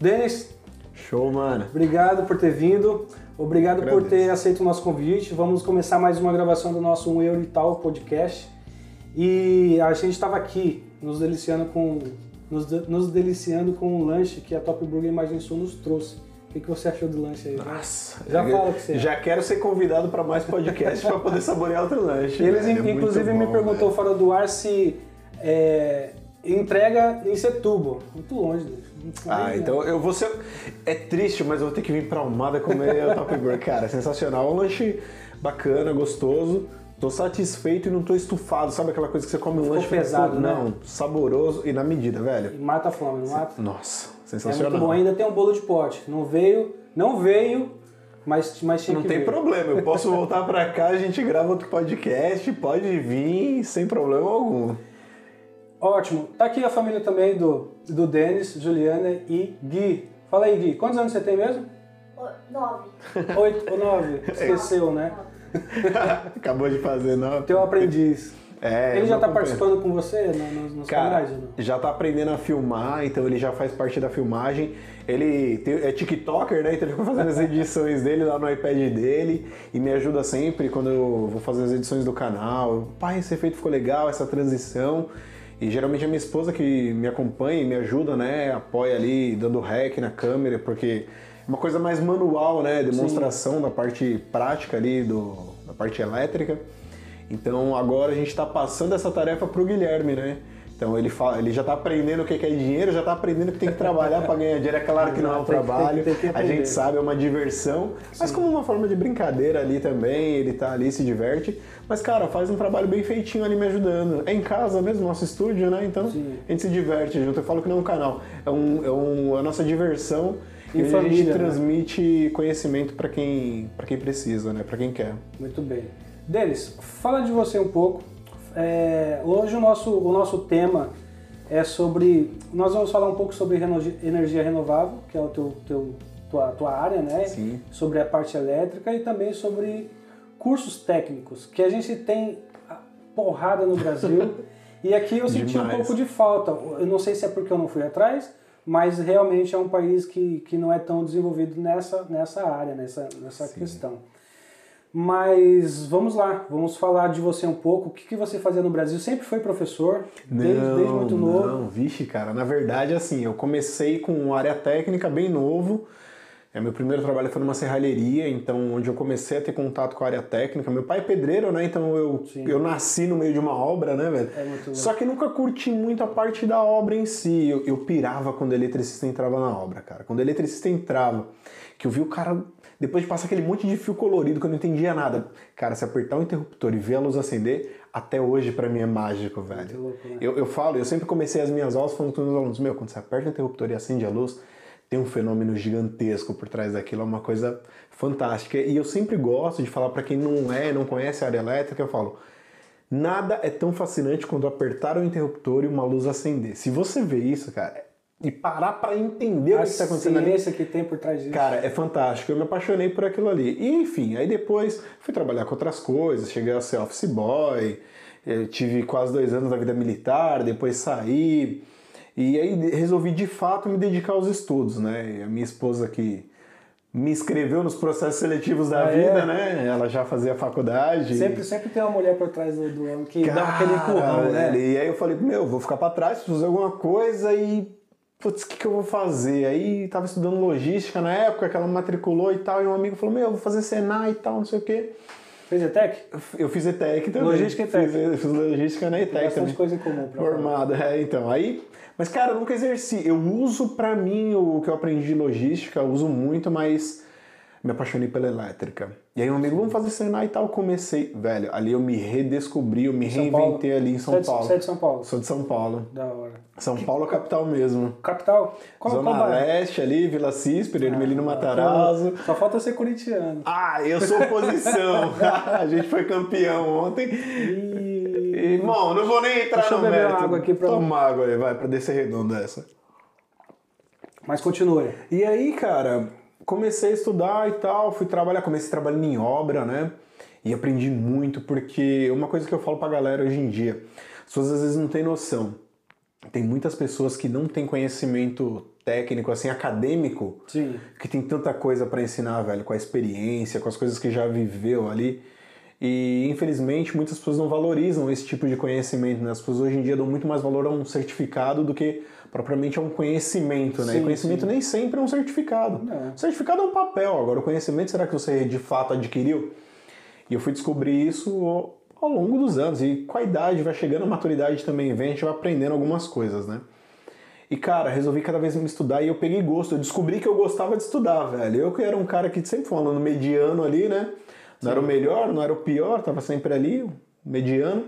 É. Denis, Show, mano. obrigado por ter vindo. Obrigado por Agradeço. ter aceito o nosso convite. Vamos começar mais uma gravação do nosso Um Euro e Tal podcast. E a gente estava aqui nos deliciando com nos, nos deliciando com um lanche que a Top Burger Imagem Sul nos trouxe. O que, que você achou do lanche aí? Nossa, Já eu- fala que você Já quero ser convidado para mais podcasts para poder saborear outro lanche. Eles, velho. É inclusive, me bom, perguntou velho. fora do ar se é, entrega em Setúbal. Muito longe. né? Ah, então eu vou ser. É triste, mas eu vou ter que vir pra Almada comer o Top Burger. Cara, é sensacional. Um lanche bacana, gostoso. Tô satisfeito e não tô estufado. Sabe aquela coisa que você come um Ficou lanche pesado, né? Não, saboroso e na medida, velho. E Mata a fome, não mata? Nossa, É sensacional. muito bom. Ainda tem um bolo de pote. Não veio, não veio, mas, mas tinha Não que tem vir. problema, eu posso voltar pra cá, a gente grava outro podcast, pode vir sem problema algum. Ótimo. Tá aqui a família também do, do Denis, Juliana e Gui. Fala aí, Gui. Quantos anos você tem mesmo? O- Nove. Oito ou nove? Esqueceu, né? Acabou de fazer, não? Teu aprendiz. É, Ele já tá participando com você no- no- nos Cara, canais? não? já tá aprendendo a filmar, então ele já faz parte da filmagem. Ele tem- é TikToker, né? Então ele fica fazendo as edições dele lá no iPad dele e me ajuda sempre quando eu vou fazer as edições do canal. Pai, esse efeito ficou legal, essa transição. E geralmente é minha esposa que me acompanha e me ajuda, né? Apoia ali, dando rec na câmera, porque é uma coisa mais manual, né? Demonstração da parte prática ali, do, da parte elétrica. Então agora a gente está passando essa tarefa para o Guilherme, né? Então ele, fala, ele já está aprendendo o que é dinheiro, já está aprendendo que tem que trabalhar para ganhar dinheiro. É claro que não é um que- tem que- trabalho, tem que a gente sabe, é uma diversão, mas como uma forma de brincadeira ali também, ele tá ali, se diverte. Mas cara, faz um trabalho bem feitinho ali me ajudando. É em casa mesmo, nosso estúdio, né? Então Sim. a gente se diverte junto. Eu falo que não é um canal, é, um, é, um, a nossa diversão. E onde a família, gente né? transmite conhecimento para quem, pra quem precisa, né? Para quem quer. Muito bem. Denis, fala de você um pouco. É, hoje o nosso, o nosso tema é sobre. Nós vamos falar um pouco sobre energia renovável, que é o teu, teu, tua, tua área, né? Sim. Sobre a parte elétrica e também sobre cursos técnicos, que a gente tem porrada no Brasil. e aqui eu senti um Demais. pouco de falta. Eu não sei se é porque eu não fui atrás, mas realmente é um país que, que não é tão desenvolvido nessa, nessa área, nessa, nessa questão. Mas vamos lá, vamos falar de você um pouco. O que, que você fazia no Brasil? Sempre foi professor? Desde, desde muito novo? Não, vixe, cara. Na verdade, assim, eu comecei com área técnica bem novo. É, meu primeiro trabalho foi numa serralheria, então onde eu comecei a ter contato com a área técnica. Meu pai é pedreiro, né? Então eu, Sim. eu nasci no meio de uma obra, né, velho? É muito Só que nunca curti muito a parte da obra em si. Eu, eu pirava quando o eletricista entrava na obra, cara. Quando o eletricista entrava, que eu vi o cara, depois de passar aquele monte de fio colorido que eu não entendia nada. Cara, se apertar o interruptor e ver a luz acender, até hoje pra mim é mágico, velho. Louco, né? Eu, eu falo, eu sempre comecei as minhas aulas falando com os meus alunos, meu, quando você aperta o interruptor e acende a luz, tem um fenômeno gigantesco por trás daquilo, é uma coisa fantástica. E eu sempre gosto de falar para quem não é, não conhece a área elétrica, eu falo, nada é tão fascinante quando apertar o interruptor e uma luz acender. Se você vê isso, cara, e parar para entender o que está acontecendo ali, que tem por trás disso. Cara, é fantástico. Eu me apaixonei por aquilo ali. E, enfim, aí depois fui trabalhar com outras coisas, cheguei a ser office boy, tive quase dois anos da vida militar, depois saí. E aí resolvi de fato me dedicar aos estudos, né? E a minha esposa que me inscreveu nos processos seletivos da Ah, vida, é? né? Ela já fazia faculdade. Sempre, sempre tem uma mulher por trás do, do homem que dá Cara, aquele empurrão, né? E aí eu falei, meu, vou ficar pra trás, preciso fazer alguma coisa e. Putz, o que, que eu vou fazer? Aí tava estudando logística na época, que ela matriculou e tal, e um amigo falou, meu, eu vou fazer Senai e tal, não sei o quê. Fez ETEC? Eu fiz ETEC também. Logística e ETEC. Fiz, fiz logística na ETEC Bastante também. coisa em comum. Formada, é, então. Aí, mas cara, eu nunca exerci. Eu uso pra mim o que eu aprendi de logística, eu uso muito, mas me apaixonei pela elétrica. E aí um amigo, vamos fazer Senai e tal, comecei. Velho, ali eu me redescobri, eu me São reinventei Paulo? ali em Você São é de- Paulo. Você é de São Paulo? Sou de São Paulo. Da hora. São Paulo é capital mesmo. Capital? Qual, Zona qual? Leste ali, Vila Císpero, Ermelino Ah, Matarazzo. Só falta ser corintiano. Ah, eu sou oposição. a gente foi campeão ontem. E... Irmão, não vou nem entrar Deixa eu no beber uma mérito. água aqui pra- Toma água aí, vai, pra descer redonda essa. Mas continue. E aí, cara, comecei a estudar e tal, fui trabalhar, comecei trabalhando em obra, né? E aprendi muito, porque uma coisa que eu falo pra galera hoje em dia, as pessoas às vezes não têm noção. Tem muitas pessoas que não têm conhecimento técnico, assim, acadêmico, Sim. que tem tanta coisa para ensinar, velho, com a experiência, com as coisas que já viveu ali. E infelizmente muitas pessoas não valorizam esse tipo de conhecimento, né? As pessoas hoje em dia dão muito mais valor a um certificado do que propriamente a um conhecimento, né? Sim, e conhecimento sim. nem sempre é um certificado. O certificado é um papel, agora o conhecimento será que você de fato adquiriu? E eu fui descobrir isso ao- longo dos anos. E com a idade, vai chegando a maturidade também, vem, a gente vai aprendendo algumas coisas, né? E cara, resolvi cada vez me estudar e eu peguei gosto. Eu descobri que eu gostava de estudar, velho. Eu que era um cara que sempre foi um aluno mediano ali, né? Não era o melhor, não era o pior, tava sempre ali, mediano.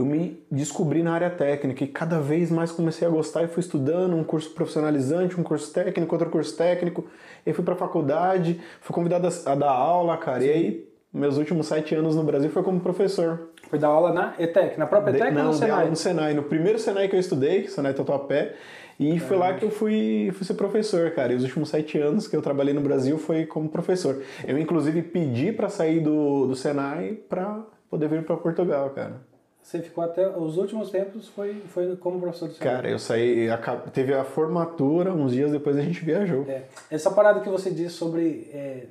Eu me descobri na área técnica e cada vez mais comecei a gostar e fui estudando um curso profissionalizante, um curso técnico, outro curso técnico. E fui pra faculdade, fui convidado a dar aula, cara. E aí, meus últimos sete anos no Brasil foi como professor. Foi dar aula na ETEC, na própria ETEC ou não, no dei aula Senai? no Senai. No primeiro Senai que eu estudei, Senai Tatuapé, e foi lá que eu fui, fui ser professor, cara. E os últimos sete anos que eu trabalhei no Brasil foi como professor. Eu, inclusive, pedi pra sair do, do Senai pra poder vir pra Portugal, cara. Você ficou até os últimos tempos foi, foi como professor Senai. Cara, eu saí, teve a formatura, uns dias depois a gente viajou. É. Essa parada que você disse sobre é,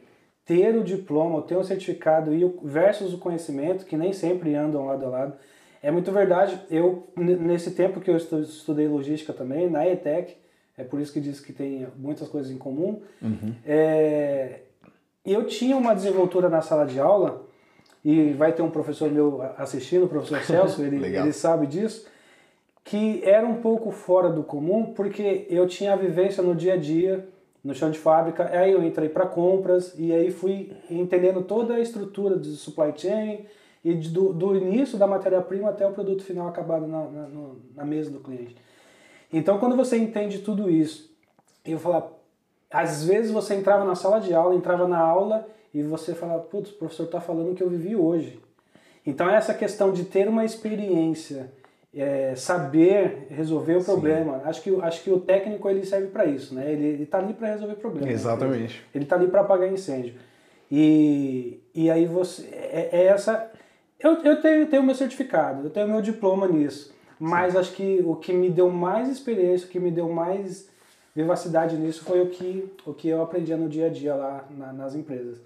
ter o diploma, ter o certificado e o versus o conhecimento, que nem sempre andam lado a lado, é muito verdade. Eu, nesse tempo que eu estu- estudei logística também, na ETEC, é por isso que diz que tem muitas coisas em comum, é, eu tinha uma desenvoltura na sala de aula, e vai ter um professor meu assistindo, o professor Celso, ele, ele sabe disso, que era um pouco fora do comum, porque eu tinha a vivência no dia a dia, no chão de fábrica, aí eu entrei para compras e aí fui entendendo toda a estrutura de supply chain e do, do início da matéria-prima até o produto final acabado na, na, na mesa do cliente. Então, quando você entende tudo isso, eu falar, às vezes você entrava na sala de aula, entrava na aula e você falava, putz, o professor está falando o que eu vivi hoje. Então, essa questão de ter uma experiência, é, saber resolver o problema, acho que, o- acho que o técnico ele serve para isso, né? Ele está ali para resolver problemas. Exatamente. Ele está ali para apagar incêndio. E, e aí você. É, é essa. Eu, eu tenho, tenho meu certificado, eu tenho meu diploma nisso. Mas acho que o que me deu mais experiência, o que me deu mais vivacidade nisso foi o que, o que eu aprendia no dia a dia lá na- nas empresas.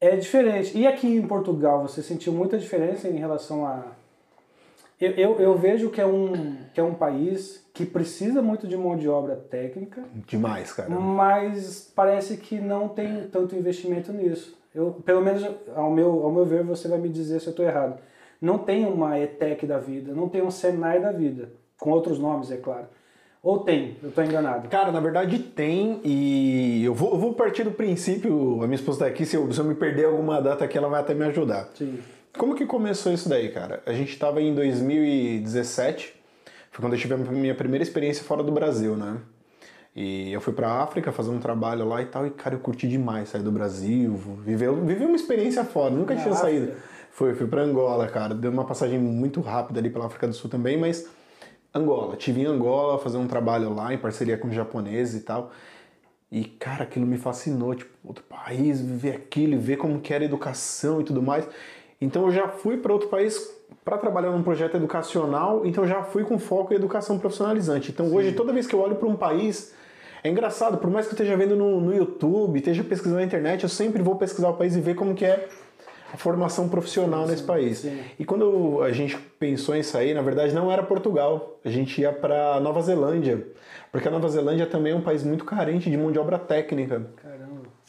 É diferente. E aqui em Portugal, você sentiu muita diferença em relação a. Eu, eu, eu vejo que é, um, que é um país que precisa muito de mão de obra técnica, Demais, cara. mas parece que não tem tanto investimento nisso. Eu, pelo menos ao meu, ao meu ver, você vai me dizer se eu estou errado. Não tem uma ETEC da vida, não tem um Senai da vida, com outros nomes, é claro. Ou tem, eu estou enganado. Cara, na verdade tem, e eu vou, eu vou partir do princípio, a minha esposa tá aqui, se eu, se eu me perder alguma data aqui, ela vai até me ajudar. Sim. Como que começou isso daí, cara? A gente tava em 2017, foi quando eu tive a minha primeira experiência fora do Brasil, né? E eu fui pra África fazer um trabalho lá e tal, e cara, eu curti demais sair do Brasil, viver, viver uma experiência fora, nunca Na tinha África? saído. Foi, fui pra Angola, cara, deu uma passagem muito rápida ali pela África do Sul também, mas Angola, tive em Angola fazer um trabalho lá em parceria com os japoneses e tal. E, cara, aquilo me fascinou, tipo, outro país, viver aquilo e ver como que era a educação e tudo mais. Então eu já fui para outro país para trabalhar num projeto educacional, então eu já fui com foco em educação profissionalizante. Então hoje, toda vez que eu olho para um país, é engraçado, por mais que eu esteja vendo no, no YouTube, esteja pesquisando na internet, eu sempre vou pesquisar o país e ver como que é a formação profissional nesse país. sim. E quando a gente pensou em sair, na verdade não era Portugal, a gente ia para Nova Zelândia, porque a Nova Zelândia também é um país muito carente de mão de obra técnica.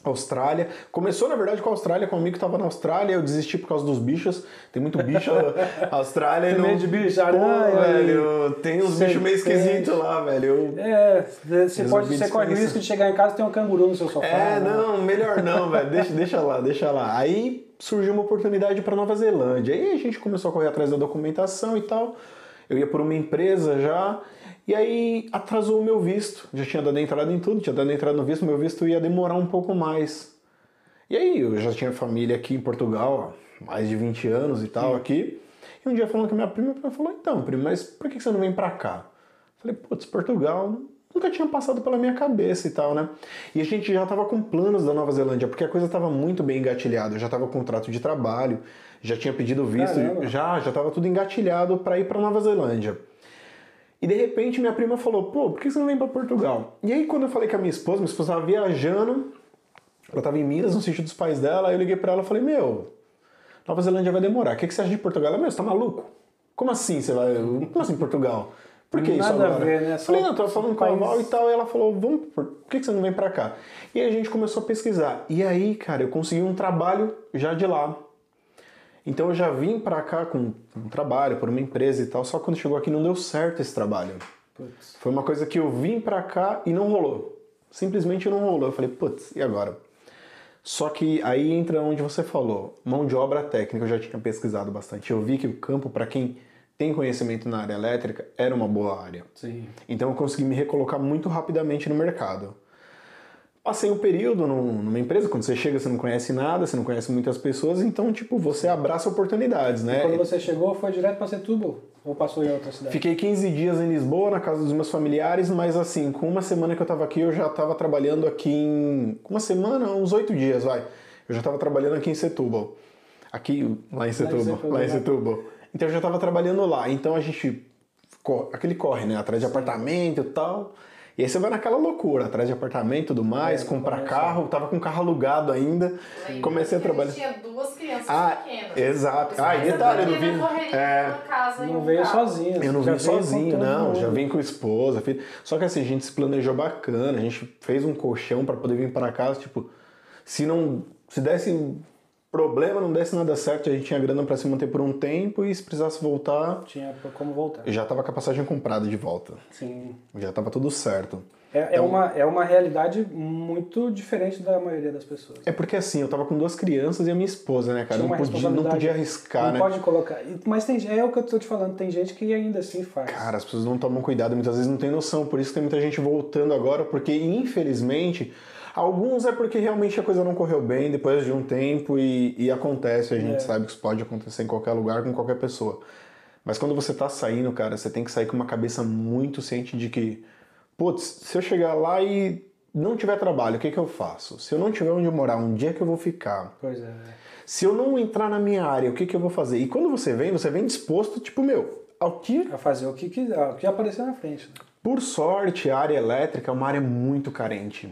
Austrália. Começou, na verdade, com a Austrália, com um amigo que tava na Austrália, eu desisti por causa dos bichos. Tem muito bicho. A Austrália Tem não. medo de bicho? Pô, Aranha e velho, tem uns bichos meio esquisitos lá, velho. Eu- É, você, pode, Resolvi você corre o dispensar. risco de chegar em casa e ter um canguru no seu sofá. É, né? não, melhor não, velho. Deixa, deixa lá, deixa lá. Aí surgiu uma oportunidade para Nova Zelândia. Aí a gente começou a correr atrás da documentação e tal. Eu ia por uma empresa já. E aí atrasou o meu visto. Já tinha dado entrada em tudo, tinha dado entrada no visto, meu visto ia demorar um pouco mais. E aí eu já tinha família aqui em Portugal há mais de 20 anos e tal aqui. E um dia falando com a minha prima, ela falou, então, prima, mas por que você não vem pra cá? Falei, putz, Portugal nunca tinha passado pela minha cabeça e tal, né? E a gente já tava com planos da Nova Zelândia, porque a coisa tava muito bem engatilhada. Eu já tava com contrato de trabalho, já tinha pedido visto, Caramba. já, já tava tudo engatilhado para ir pra Nova Zelândia. E de repente minha prima falou, pô, por que você não vem para Portugal? E aí quando eu falei com a minha esposa, minha esposa estava viajando, ela estava em Minas, no sítio dos pais dela, aí eu liguei para ela e falei, meu, Nova Zelândia vai demorar, o que, que você acha de Portugal? Ela, meu, você tá maluco? Como assim você vai, como assim Portugal? Por que isso Nada agora? a ver, né? Falei, não, tava falando com a Val e tal, e ela falou, vamos, por que você não vem pra cá? E aí a gente começou a pesquisar. E aí, cara, eu consegui um trabalho já de lá. Então eu já vim pra cá com um trabalho, por uma empresa e tal, só quando chegou aqui não deu certo esse trabalho. Putz. Foi uma coisa que eu vim pra cá e não rolou. Simplesmente não rolou. Eu falei, putz, e agora? Só que aí entra onde você falou, mão de obra técnica, eu já tinha pesquisado bastante. Eu vi que o campo, para quem tem conhecimento na área elétrica, era uma boa área. Sim. Então eu consegui me recolocar muito rapidamente no mercado. Passei um período num- numa empresa, quando você chega você não conhece nada, você não conhece muitas pessoas, então tipo, você abraça oportunidades, né? Quando você chegou, foi direto para Setúbal? Ou passou em outra cidade? Fiquei 15 dias em Lisboa, na casa dos meus familiares, mas assim, com uma semana que eu tava aqui, eu já tava trabalhando aqui em. Com uma semana, uns oito dias, vai. Eu já tava trabalhando aqui em Setúbal. Aqui, lá em Setúbal. Setúbal, Lá em né? Setúbal. Então eu já tava trabalhando lá. Então a gente. Aquele corre, né? Atrás de apartamento e tal. E aí você vai naquela loucura, atrás de apartamento e tudo mais, É, comprar carro, tava com carro alugado ainda. Lembra Comecei a trabalhar. gente tinha duas crianças Ah, pequenas. exato. Ah, e detalhe, eu não vi- menina correria é. casa Não veio carro. sozinho. Eu não já vim sozinho, não. mundo. Já vim com esposa, filho. Só que assim, a gente se planejou bacana, a gente fez um colchão pra poder vir para casa, tipo, se não se desse problema, não desse nada certo, a gente tinha grana pra se manter por um tempo e se precisasse voltar, Tinha como voltar. já tava com a passagem comprada de volta. Sim. Já tava tudo certo. É, é, Então- uma, é uma realidade muito diferente da maioria das pessoas. É porque assim, eu tava com duas crianças e a minha esposa, né, cara? Não podia, não podia arriscar, não né? pode colocar. Mas tem, é o que eu tô te falando, tem gente que ainda assim faz. Cara, as pessoas não tomam cuidado, muitas vezes não tem noção, por isso tem muita gente voltando agora, porque infelizmente, alguns é porque realmente a coisa não correu bem depois de um tempo e, e acontece, a gente É. sabe que isso pode acontecer em qualquer lugar com qualquer pessoa. Mas quando você tá saindo, cara, você tem que sair com uma cabeça muito ciente de que, putz, se eu chegar lá e não tiver trabalho, o que que eu faço? Se eu não tiver onde morar, onde é que eu vou ficar? Pois é. Se eu não entrar na minha área, o que que eu vou fazer? E quando você vem, você vem disposto, tipo, meu, ao que A fazer o que, quiser, o que aparecer na frente. né? por sorte, a área elétrica é uma área muito carente.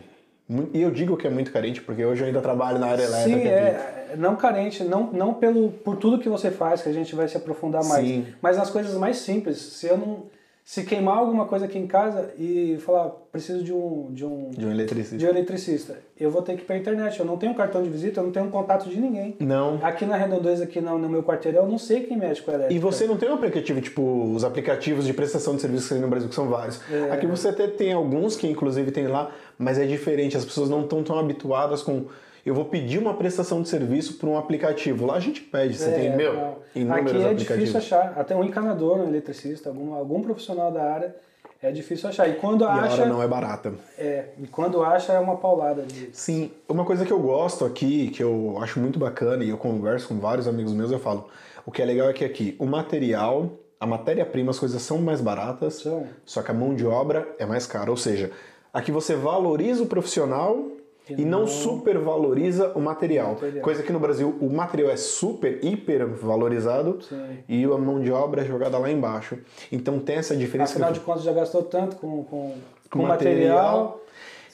E eu digo que é muito carente porque hoje eu ainda trabalho na área elétrica. Sim, é, não carente, não, não pelo, por tudo que você faz, que a gente vai se aprofundar mais, Sim. mas nas coisas mais simples. Se eu não. Se queimar alguma coisa aqui em casa e falar, preciso de um, de um, De um eletricista. de um eletricista, eu vou ter que ir pra internet. Eu não tenho cartão de visita, eu não tenho contato de ninguém. Não. Aqui na Redondeza, aqui no, no meu quarteirão, eu não sei quem mexe com elétrica. E você não tem um aplicativo, tipo, os aplicativos de prestação de serviços que tem no Brasil, que são vários. É. Aqui você até tem alguns que inclusive tem lá, mas é diferente. As pessoas não estão tão habituadas com. Eu vou pedir uma prestação de serviço por um aplicativo. Lá a gente pede, você É, tem, meu, inúmeros Aqui é aplicativos. difícil achar. Até um encanador, um eletricista, algum, algum profissional da área, é difícil achar. E quando E a acha. hora não é barata. É, e quando acha é uma paulada de. Sim, uma coisa que eu gosto aqui, que eu acho muito bacana e eu converso com vários amigos meus, eu falo, o que é legal é que aqui o material, a matéria-prima, as coisas são mais baratas, São. só que a mão de obra é mais cara. Ou seja, aqui você valoriza o profissional e, não, não- supervaloriza o material. Material. Coisa que no Brasil o material é super, hiper valorizado Sim. e a mão de obra é jogada lá embaixo. Então tem essa diferença. Afinal que de contas, já gastou tanto com, com, com, Com material.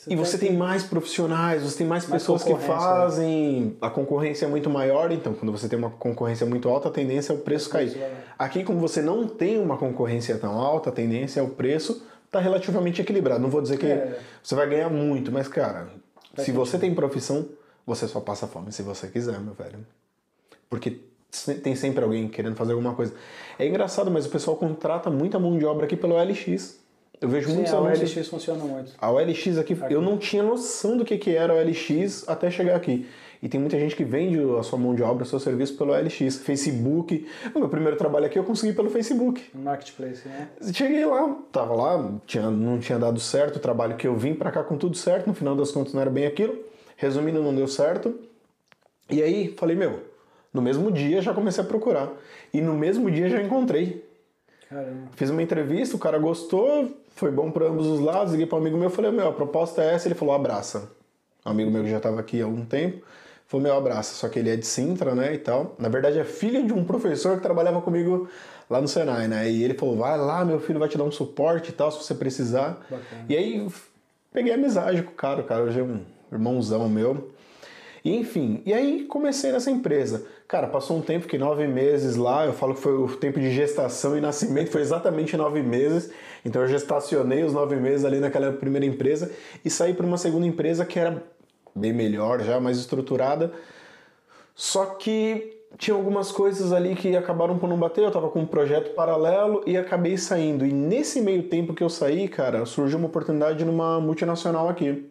e você tem mais profissionais, você tem mais, Mais pessoas que concorrência, fazem. A concorrência é muito maior, então quando você tem uma concorrência muito alta, a tendência é o preço cair. vai- Aqui, como você não tem uma concorrência tão alta, a tendência é o preço tá relativamente equilibrado. Não vou dizer que É. você vai ganhar muito, mas cara, se você tem profissão, você só passa fome se você quiser, meu velho. Porque tem sempre alguém querendo fazer alguma coisa. É engraçado, mas o pessoal contrata muita mão de obra aqui pelo LX. Eu vejo Sim, muitos a anúncios. OLX funciona muito. A OLX aqui, eu não tinha noção do que, que era a OLX até chegar aqui. E tem muita gente que vende a sua mão de obra, o seu serviço pelo OLX, Facebook. O meu primeiro trabalho aqui eu consegui pelo Facebook. No marketplace, né? Cheguei lá, tava lá, tinha, não tinha dado certo o trabalho que eu vim pra cá com tudo certo, no final das contas não era bem aquilo. Resumindo, não deu certo. E aí, falei, meu, no mesmo dia já comecei a procurar. E no mesmo dia já encontrei. Caramba. Fiz uma entrevista, o cara gostou, foi bom para ambos os lados. Liguei para um amigo meu, falei: Meu, a proposta é essa. Ele falou: Abraça. Um amigo meu que já estava aqui há algum tempo. Foi meu abraço, só que ele é de Sintra, né, e tal. Na verdade é filho de um professor que trabalhava comigo lá no Senai, né? E ele falou: vai lá, meu filho vai te dar um suporte e tal, se você precisar. Bacana. E aí peguei amizade com o cara, o cara hoje é um irmãozão meu. E, enfim, e aí comecei nessa empresa. Cara, passou um tempo, que nove meses lá, eu falo que foi o tempo de gestação e nascimento, foi exatamente nove meses. Então eu gestacionei os nove meses ali naquela primeira empresa e saí para uma segunda empresa que era bem melhor, já mais estruturada. Só que tinha algumas coisas ali que acabaram por não bater, eu estava com um projeto paralelo e acabei saindo. E nesse meio tempo que eu saí, cara, surgiu uma oportunidade numa multinacional aqui.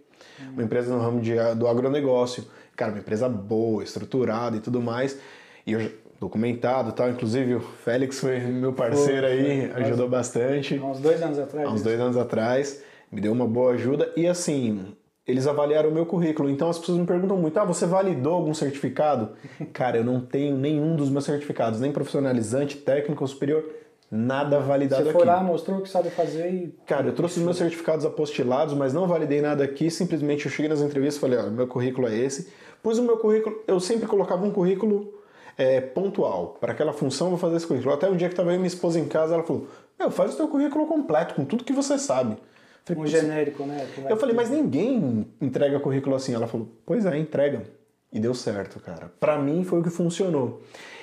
Uma empresa no ramo de, do agronegócio. Cara, uma empresa boa, estruturada e tudo mais. E eu documentado tal. Inclusive o Félix foi meu parceiro Pô, aí, foi, ajudou bastante. Há uns dois anos atrás. Há uns dois anos atrás. Me deu uma boa ajuda. E assim, eles avaliaram o meu currículo. Então as pessoas me perguntam muito: ah, você validou algum certificado? Cara, eu não tenho nenhum dos meus certificados, nem profissionalizante, técnico, superior, nada validado aqui. Você foi lá, mostrou o que sabe fazer e. Cara, eu trouxe os meus certificados apostilados, mas não validei nada aqui. Simplesmente eu cheguei nas entrevistas e falei: olha, meu currículo é esse. Pus o meu currículo, eu sempre colocava um currículo é, pontual. Para aquela função, eu vou fazer esse currículo. Até um dia que estava e minha esposa em casa, ela falou: meu, faz o teu currículo completo, com tudo que você sabe. Um genérico, né? Eu falei, mas ninguém entrega currículo assim. Ela falou, pois é, entrega. E deu certo, cara. Para mim foi o que funcionou.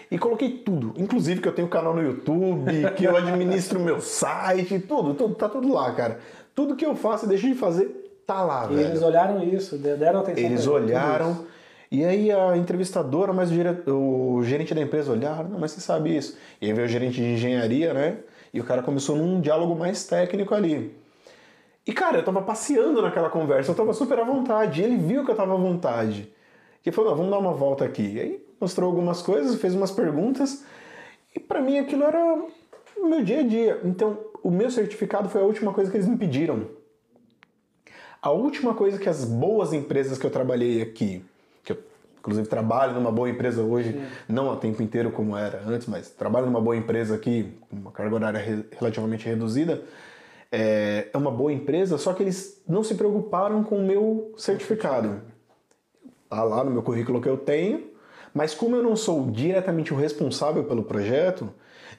E coloquei tudo, inclusive que eu tenho canal no YouTube, que eu administro meu site, tudo, tudo, tá tudo lá, cara. Tudo que eu faço e deixo de fazer, tá lá, e velho. eles olharam isso, deram atenção. Eles olharam. E aí a entrevistadora, mas o, o gerente da empresa olharam, não, mas você sabe isso. E aí veio o gerente de engenharia, né? E o cara começou num diálogo mais técnico ali. E, cara, eu tava passeando naquela conversa, eu tava super à vontade. E ele viu que eu tava à vontade. E falou, não, vamos dar uma volta aqui. E aí mostrou algumas coisas, fez umas perguntas. E para mim aquilo era o meu dia a dia. Então, o meu certificado foi a última coisa que eles me pediram. A última coisa que as boas empresas que eu trabalhei aqui, que eu inclusive trabalho numa boa empresa hoje, Sim. não a tempo inteiro como era antes, mas trabalho numa boa empresa aqui, com uma carga horária relativamente reduzida, é, é uma boa empresa, só que eles não se preocuparam com o meu certificado. Tá lá no meu currículo que eu tenho, mas como eu não sou diretamente o responsável pelo projeto,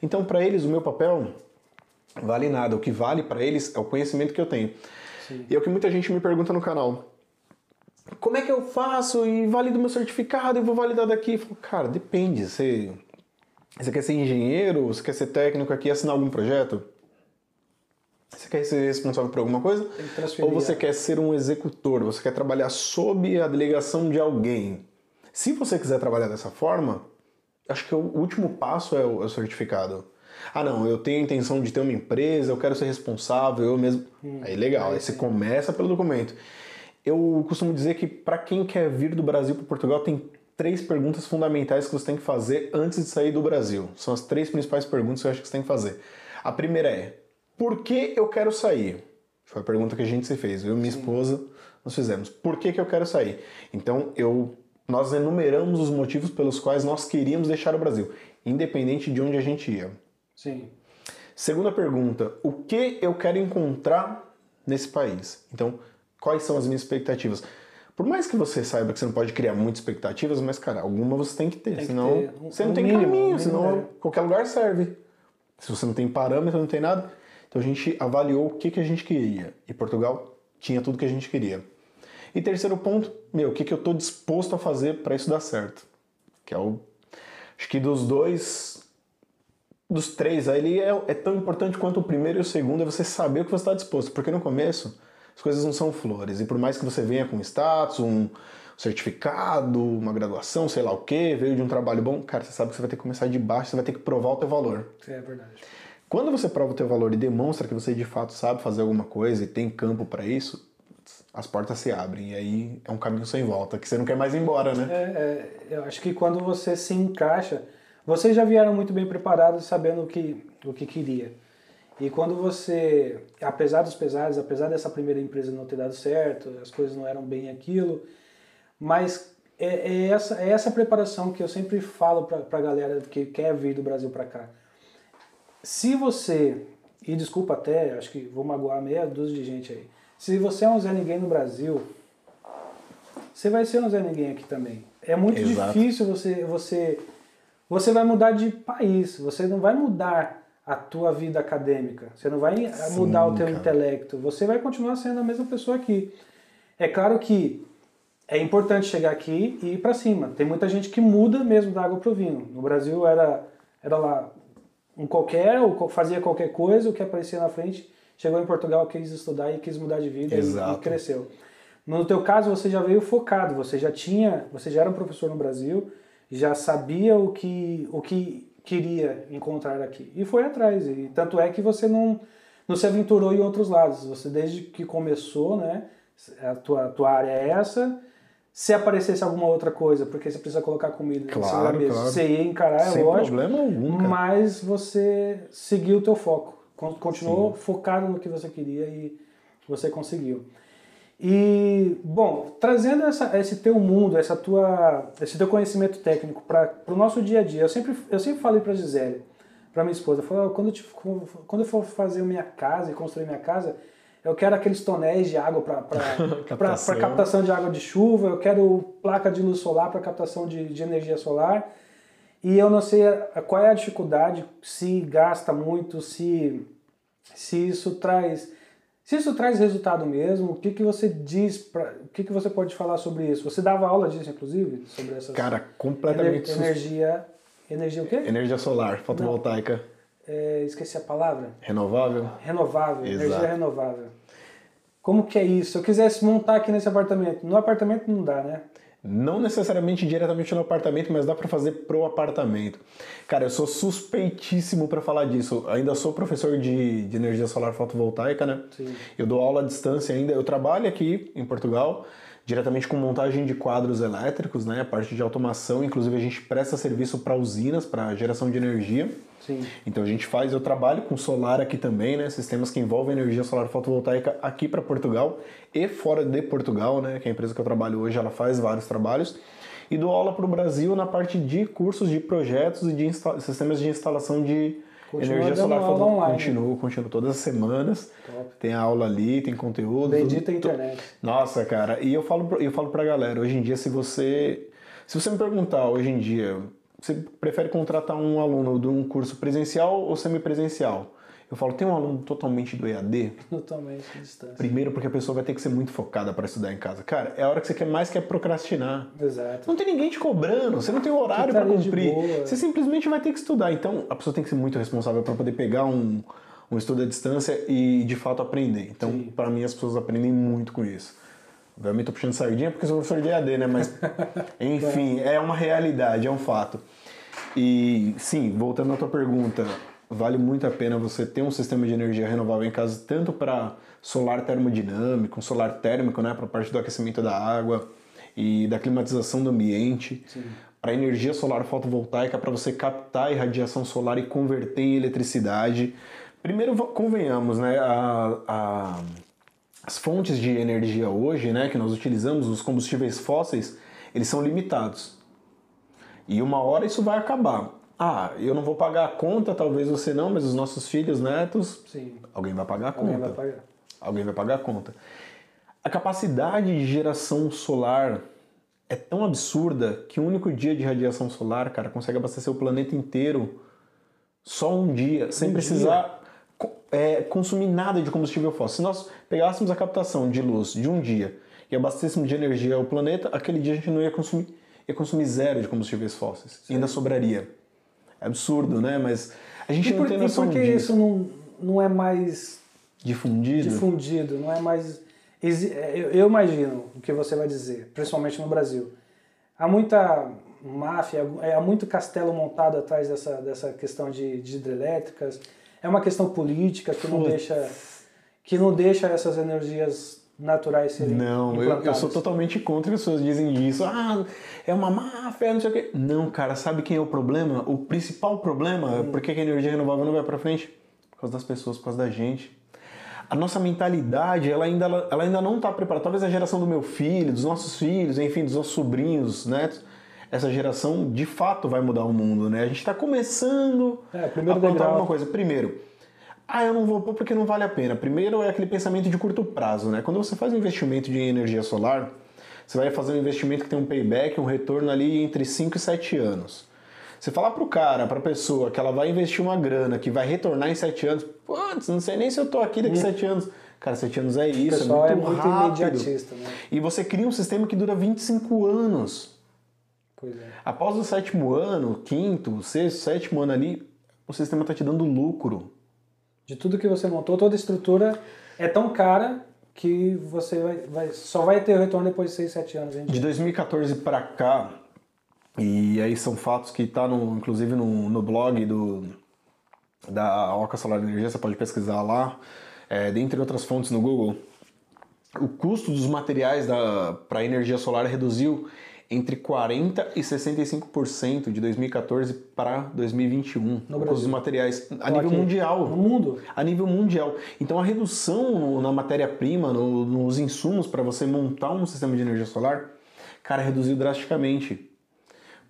então para eles o meu papel vale nada. O que vale para eles é o conhecimento que eu tenho. Sim. E é o que muita gente me pergunta no canal. Como é que eu faço e valido meu certificado e vou validar daqui? Eu falo, cara, depende. Você, você quer ser engenheiro? Você quer ser técnico aqui e assinar algum projeto? Você quer ser responsável por alguma coisa? Ou você quer ser um executor? Você quer trabalhar sob a delegação de alguém? Se você quiser trabalhar dessa forma, acho que o último passo é o, é certificado. Ah, não, eu tenho a intenção de ter uma empresa, eu quero ser responsável, eu mesmo. Hum, aí legal, aí você começa pelo documento. Eu costumo dizer que para quem quer vir do Brasil para Portugal, tem três perguntas fundamentais que você tem que fazer antes de sair do Brasil. São as três principais perguntas que eu acho que você tem que fazer. A primeira é: por que eu quero sair? Foi a pergunta que a gente se fez. Eu e minha esposa nós fizemos. Por que, que eu quero sair? Então eu nós enumeramos os motivos pelos quais nós queríamos deixar o Brasil, independente de onde a gente ia. Sim. Segunda pergunta: o que eu quero encontrar nesse país? Então, quais são as minhas expectativas? Por mais que você saiba que você não pode criar muitas expectativas, mas, cara, alguma você tem que ter. Tem senão que ter. Um, você não um tem mínimo, caminho, um senão é. qualquer lugar serve. Se você não tem parâmetro, não tem nada. Então a gente avaliou o que, que a gente queria. E Portugal tinha tudo que a gente queria. E terceiro ponto, meu, o que, que eu estou disposto a fazer para isso dar certo? Que é o. Acho que dos dois. Dos três, aí é, é tão importante quanto o primeiro e o segundo é você saber o que você está disposto. Porque no começo as coisas não são flores. E por mais que você venha com status, um certificado, uma graduação, sei lá o que, veio de um trabalho bom, cara, você sabe que você vai ter que começar de baixo, você vai ter que provar o teu valor. É verdade. Quando você prova o teu valor e demonstra que você de fato sabe fazer alguma coisa e tem campo para isso, as portas se abrem e aí é um caminho sem volta, que você não quer mais ir embora, né? É, é, eu acho que quando você se encaixa, vocês já vieram muito bem preparados sabendo o que, o que queria. E quando você, apesar dos pesares, apesar dessa primeira empresa não ter dado certo, as coisas não eram bem aquilo, mas é, é essa, é essa preparação que eu sempre falo para a galera que quer vir do Brasil para cá se você, e desculpa até, acho que vou magoar meia dúzia de gente aí, se você é um Zé Ninguém no Brasil, você vai ser um Zé Ninguém aqui também. é muito Exato. difícil você, você, você vai mudar de país, você não vai mudar a tua vida acadêmica, você não vai Sim, mudar o teu cara. intelecto, você vai continuar sendo a mesma pessoa aqui. É claro que é importante chegar aqui e ir para cima. Tem muita gente que muda mesmo da água pro vinho. No Brasil era, era lá um qualquer, ou fazia qualquer coisa, o que aparecia na frente, chegou em Portugal, quis estudar e quis mudar de vida e- e cresceu. No teu caso, você já veio focado, você já tinha, você já era um professor no Brasil, já sabia o que, o que queria encontrar aqui e foi atrás. E tanto é que você não, não se aventurou em outros lados. Você desde que começou, né? A tua, tua área é essa. Se aparecesse alguma outra coisa, porque você precisa colocar comida Claro, mesa, claro. você ia encarar, é Sem lógico. problema algum, cara. Mas você seguiu o teu foco, con- continuou focado no que você queria e você conseguiu. E, bom, trazendo essa, esse teu mundo, essa tua, esse teu conhecimento técnico para o nosso dia a dia, eu sempre, eu sempre falei para Gisele, para minha esposa, eu falei, "Ó, quando, eu te- quando eu for fazer minha casa e construir minha casa, eu quero aqueles tonéis de água para Captação. captação de água de chuva, eu quero placa de luz solar para captação de, de energia solar. E eu não sei qual é a dificuldade, se gasta muito, se, se isso traz se isso traz resultado mesmo, o que, que você diz, pra, o que, que você pode falar sobre isso? Você dava aula disso, inclusive, sobre essas Cara, completamente ener- energia, energia o quê? Energia solar, fotovoltaica, É, esqueci a palavra. renovável. Renovável, Exato. energia renovável. Como que é isso? Se eu quisesse montar aqui nesse apartamento, no apartamento não dá, né? Não necessariamente diretamente no apartamento, mas dá pra fazer pro apartamento. Cara, eu sou suspeitíssimo pra falar disso. Eu ainda sou professor de, de energia solar fotovoltaica, né? Sim. Eu dou aula à distância ainda. Eu trabalho aqui em Portugal, diretamente com montagem de quadros elétricos, né? A parte de automação. Inclusive, a gente presta serviço para usinas, para geração de energia. Sim. Então a gente faz, eu trabalho com solar aqui também, né? Sistemas que envolvem energia solar fotovoltaica aqui para Portugal e fora de Portugal, né? Que é a empresa que eu trabalho hoje, ela faz vários trabalhos. E dou aula para o Brasil na parte de cursos de projetos e de sistemas de instalação de Continua energia solar fotovoltaica. online. Continuo, continuo todas as semanas. Top. Tem aula ali, tem conteúdo. Bendita tudo- internet. nossa, cara, e eu falo, eu falo pra galera, hoje em dia, se você. Se você me perguntar hoje em dia, você prefere contratar um aluno de um curso presencial ou semipresencial? Eu falo, tem um aluno totalmente do EAD? Totalmente distância. Primeiro, porque a pessoa vai ter que ser muito focada para estudar em casa. Cara, é a hora que você quer mais quer procrastinar. Exato. Não tem ninguém te cobrando, você não tem horário tá para cumprir. Você simplesmente vai ter que estudar. Então, a pessoa tem que ser muito responsável para poder pegar um, um estudo à distância e de fato aprender. Então, para mim, as pessoas aprendem muito com isso. Obviamente, tô puxando sardinha porque eu sou professor de AD, né? Mas, enfim, é uma realidade, é um fato. E, sim, voltando à tua pergunta, vale muito a pena você ter um sistema de energia renovável em casa, tanto para solar termodinâmico, solar térmico, né? Para a parte do aquecimento da água e da climatização do ambiente. Para energia solar fotovoltaica, para você captar a irradiação solar e converter em eletricidade. Primeiro, convenhamos, né? A, a- as fontes de energia hoje, né, que nós utilizamos, os combustíveis fósseis, eles são limitados. E uma hora isso vai acabar. Ah, eu não vou pagar a conta, talvez você não, mas os nossos filhos, netos, Sim. alguém vai pagar a Alguém conta. vai pagar. Alguém vai pagar a conta. A capacidade de geração solar é tão absurda que um único dia de radiação solar, cara, consegue abastecer o planeta inteiro só um dia, sem Um precisar co- é, consumir nada de combustível fóssil. Se nós pegássemos a captação de luz de um dia e abastecêssemos de energia o planeta, aquele dia a gente não ia consumir, ia consumir zero de combustíveis fósseis. E ainda sobraria. É absurdo, né? Mas a gente E não por, tem e noção por que disso. isso não, não é mais Difundido. difundido, não é mais. é, Eu, imagino o que você vai dizer, principalmente no Brasil. Há muita máfia, é, há muito castelo montado atrás dessa, dessa questão de, de hidrelétricas. É uma questão política que não Putz. deixa que não deixa essas energias naturais serem Não, eu, eu sou totalmente contra que as pessoas dizem isso. Ah, é uma máfia, não sei o quê. Não, cara, sabe quem é o problema? O principal problema, Hum. por que a energia renovável não vai pra frente? Por causa das pessoas, por causa da gente. A nossa mentalidade, ela ainda, ela ainda não está preparada. Talvez a geração do meu filho, dos nossos filhos, enfim, dos nossos sobrinhos, netos, essa geração de fato vai mudar o mundo, né? A gente está começando É, a plantar alguma coisa. Primeiro, ah, eu não vou pôr porque não vale a pena. Primeiro é aquele pensamento de curto prazo, né? Quando você faz um investimento de energia solar, Você vai fazer um investimento que tem um payback, um retorno ali entre 5 e 7 anos. Você falar pro cara, pra pessoa, que ela vai investir uma grana que vai retornar em 7 anos, putz, não sei nem se eu tô aqui daqui a 7 anos. Cara, 7 anos é isso, O pessoal é é muito, muito rápido. imediatista, né? E você cria um sistema que dura 25 anos. Pois é. Após o sétimo ano, quinto, sexto, sétimo ano ali, o sistema está te dando lucro. De tudo que você montou, toda a estrutura é tão cara que você vai, vai- só vai ter o retorno depois de 6, 7 anos. Gente. De 2014 para cá, e aí são fatos que tá no, inclusive no, no blog do da Oca Solar Energia, você pode pesquisar lá, é, dentre outras fontes no Google, o custo dos materiais para energia solar reduziu entre 40% e 65% de 2014 para 2021. No custo dos materiais a nível mundial No mundo. a nível mundial. Então a redução na matéria-prima, no- nos insumos para você montar um sistema de energia solar, cara, reduziu drasticamente.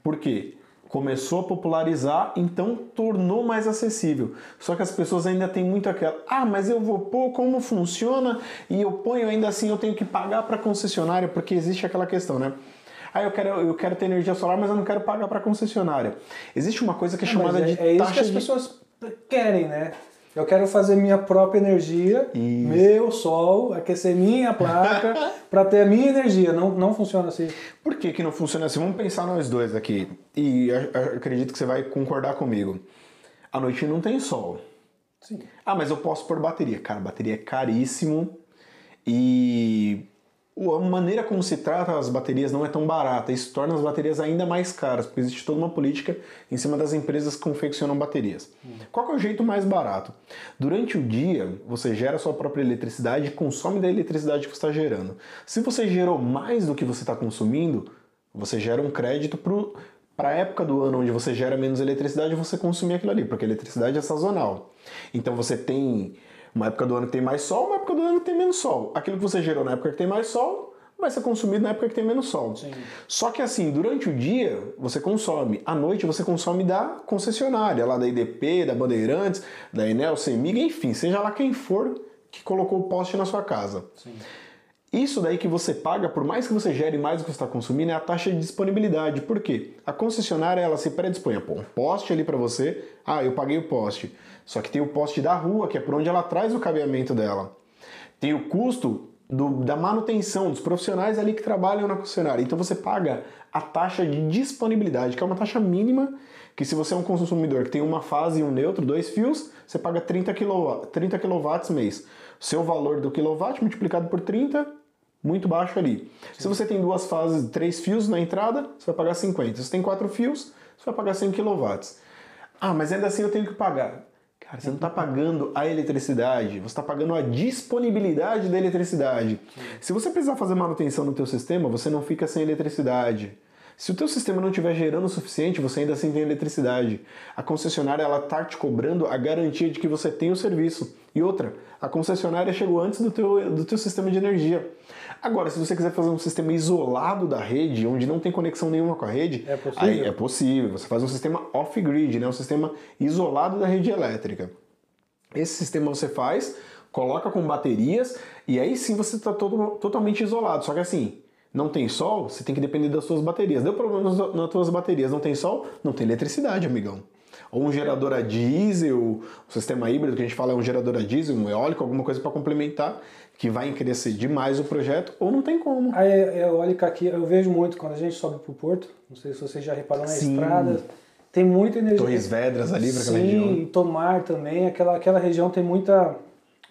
Por quê? Começou a popularizar, então tornou mais acessível. Só que as pessoas ainda têm muito aquela, ah, mas eu vou pôr como funciona e eu ponho ainda assim, eu tenho que pagar para concessionária, porque existe aquela questão, né? Ah, eu quero, eu quero ter energia solar, mas eu não quero pagar para concessionária. Existe uma coisa que é chamada é, de é isso taxa que as de pessoas querem, né? Eu quero fazer minha própria energia, Isso. meu sol, aquecer minha placa para ter a minha energia. Não, não funciona assim. Por que, que não funciona assim? Vamos pensar nós dois aqui. E acredito que você vai concordar comigo. À noite não tem sol. Sim. Ah, mas eu posso pôr bateria. Cara, bateria é caríssimo e a maneira como se trata as baterias não é tão barata. Isso torna as baterias ainda mais caras, porque existe toda uma política em cima das empresas que confeccionam baterias. Qual é o jeito mais barato? Durante o dia, você gera sua própria eletricidade e consome da eletricidade que está gerando. Se você gerou mais do que você está consumindo, você gera um crédito para a época do ano onde você gera menos eletricidade, você consumir aquilo ali, porque a eletricidade é sazonal. Então você tem uma época do ano que tem mais sol, uma época do ano que tem menos sol. Aquilo que você gerou na época que tem mais sol, vai ser consumido na época que tem menos sol. Sim. Só que assim, durante o dia você consome, à noite você consome da concessionária, lá da IDP, da Bandeirantes, da Enel, Semig, enfim, seja lá quem for que colocou o poste na sua casa. Sim. Isso daí que você paga, por mais que você gere mais do que você está consumindo, é a taxa de disponibilidade. Por quê? A concessionária ela se predispõe a pôr um poste ali para você. Ah, eu paguei o poste. Só que tem o poste da rua, que é por onde ela traz o cabeamento dela. Tem o custo do- da manutenção dos profissionais ali que trabalham na concessionária. Então você paga a taxa de disponibilidade, que é uma taxa mínima, que se você é um consumidor que tem uma fase e um neutro, dois fios, você paga 30 kW, 30 kW mês. Seu valor do quilowatt multiplicado por 30, muito baixo ali. Se você tem duas fases, três fios na entrada, você vai pagar 50. Se você tem quatro fios, você vai pagar 100 kW. Ah, mas ainda assim eu tenho que pagar. Cara, você não está pagando a eletricidade, você está pagando a disponibilidade da eletricidade. Se você precisar fazer manutenção no teu sistema, você não fica sem eletricidade. Se o teu sistema não estiver gerando o suficiente, você ainda assim tem eletricidade. A concessionária ela tá te cobrando a garantia de que você tem o serviço. E outra, a concessionária chegou antes do teu, do teu sistema de energia. Agora, se você quiser fazer um sistema isolado da rede, onde não tem conexão nenhuma com a rede, É possível? aí é possível. Você faz um sistema off-grid, né? um sistema isolado da rede elétrica. Esse sistema você faz, coloca com baterias e aí sim você está totalmente isolado. Só que assim, não tem sol, você tem que depender das suas baterias. Deu problema nas- tuas baterias, não tem sol, não tem eletricidade, amigão. Ou um gerador a diesel, o sistema híbrido que a gente fala é um gerador a diesel, um eólico, alguma coisa para complementar, que vai encarecer demais o projeto, ou não tem como. A eólica aqui, eu vejo muito quando a gente sobe pro porto, não sei se vocês já repararam na Sim. estrada, tem muita energia. Torres Vedras ali para aquela Sim, região. e Tomar também, aquela, aquela região tem muita,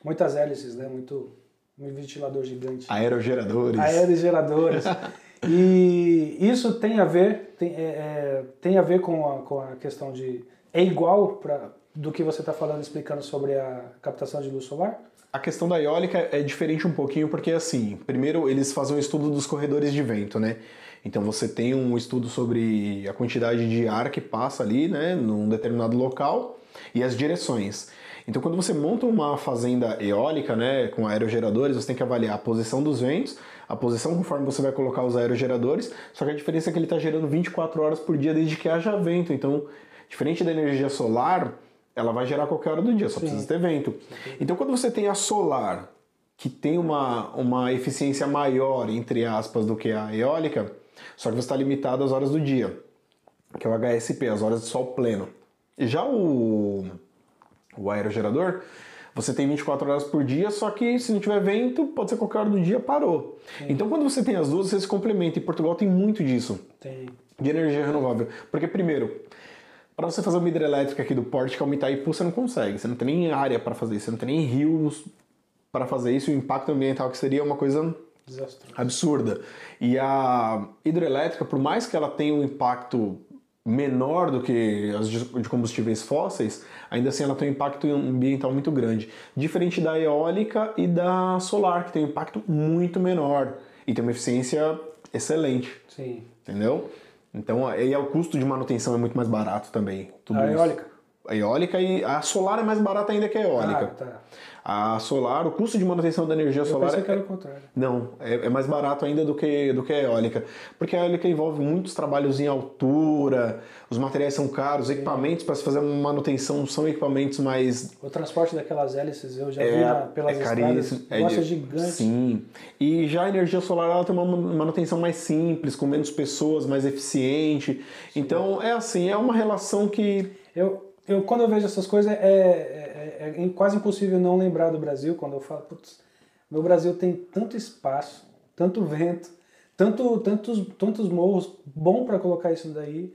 muitas hélices, né? Muito, muito ventilador gigante. Aerogeradores. Aerogeradoras. e isso tem a ver, tem, é, é, tem a ver com a, com a questão de. É igual pra, do que você está falando, explicando sobre a captação de luz solar? A questão da eólica é diferente um pouquinho porque assim, primeiro eles fazem um estudo dos corredores de vento, né? Então você tem um estudo sobre a quantidade de ar que passa ali, né, num determinado local e as direções. Então quando você monta uma fazenda eólica, né, com aerogeradores, você tem que avaliar a posição dos ventos, a posição conforme você vai colocar os aerogeradores, só que a diferença é que ele está gerando 24 horas por dia desde que haja vento. Então, diferente da energia solar, ela vai gerar qualquer hora do dia, só Sim. precisa ter vento. Então, quando você tem a solar que tem uma, uma eficiência maior, entre aspas, do que a eólica, só que você está limitado às horas do dia, que é o HSP, as horas de sol pleno. Já o, o aerogerador, você tem 24 horas por dia, só que se não tiver vento, pode ser qualquer hora do dia, parou. Então quando você tem as duas, você se complementa. E Portugal tem muito disso. Tem. De energia renovável. Porque, primeiro, para você fazer uma hidrelétrica aqui do Porto, que é o Itaipu, você não consegue. Você não tem nem área para fazer isso, você não tem nem rios para fazer isso. O impacto ambiental que seria uma coisa Desastroso. absurda. E a hidrelétrica, por mais que ela tenha um impacto menor do que as de combustíveis fósseis, ainda assim ela tem um impacto ambiental muito grande. Diferente da eólica e da solar, que tem um impacto muito menor e tem uma eficiência excelente. Sim. Entendeu? Então, aí o custo de manutenção é muito mais barato também. a eólica? A eólica e a solar é mais barata ainda que a eólica. Ah, tá. A solar, o custo de manutenção da energia eu solar. Pensei que era o contrário. Não, é, é, mais barato ainda do que, do que a eólica. Porque a eólica envolve muitos trabalhos em altura, os materiais são caros, equipamentos para se fazer uma manutenção são equipamentos mais. O transporte daquelas hélices eu já é, vi na, pelas é caríssimo, estradas, é gigante. Sim. E já a energia solar ela tem uma manutenção mais simples, com menos pessoas, mais eficiente. Então é assim, é uma relação que. Eu, eu, quando eu vejo essas coisas, é, é, é, é, quase impossível não lembrar do Brasil quando eu falo, putz, meu Brasil tem tanto espaço, tanto vento, tanto, tantos, tantos morros, bom para colocar isso daí.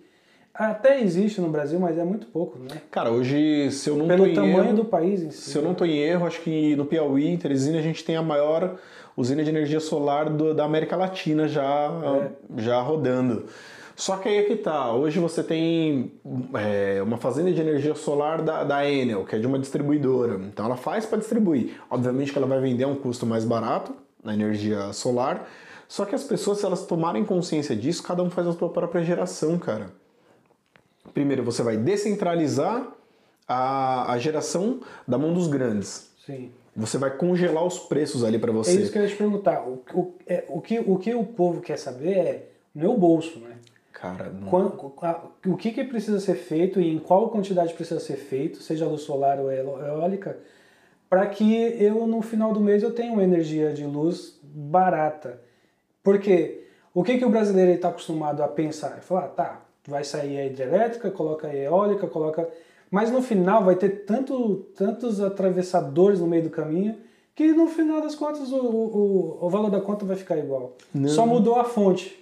Até existe no Brasil, mas é muito pouco, né? Cara, hoje, se eu não Pelo tô tamanho erro, do país em si. Se eu não estou em erro, acho que no Piauí, em Teresina, a gente tem a maior usina de energia solar do, da América Latina já, é. já rodando. Só que aí é que tá. Hoje você tem é, uma fazenda de energia solar da, da Enel, que é de uma distribuidora. Então ela faz para distribuir. Obviamente que ela vai vender a um custo mais barato na energia solar. Só que as pessoas, se elas tomarem consciência disso, cada um faz a sua própria geração, cara. Primeiro, você vai descentralizar a, a geração da mão dos grandes. Sim. Você vai congelar os preços ali para você. É isso que eu ia te perguntar. O, o, é, o, que, o que o povo quer saber é meu bolso, né? Cara, não... Quando, o que, que precisa ser feito e em qual quantidade precisa ser feito, seja luz solar ou eólica, para que eu no final do mês eu tenha uma energia de luz barata. Porque o que, que o brasileiro está acostumado a pensar? Ele fala, ah, tá, vai sair a hidrelétrica, coloca a eólica, coloca. Mas no final vai ter tanto, tantos atravessadores no meio do caminho que no final das contas o, o, o valor da conta vai ficar igual. Não. Só mudou a fonte.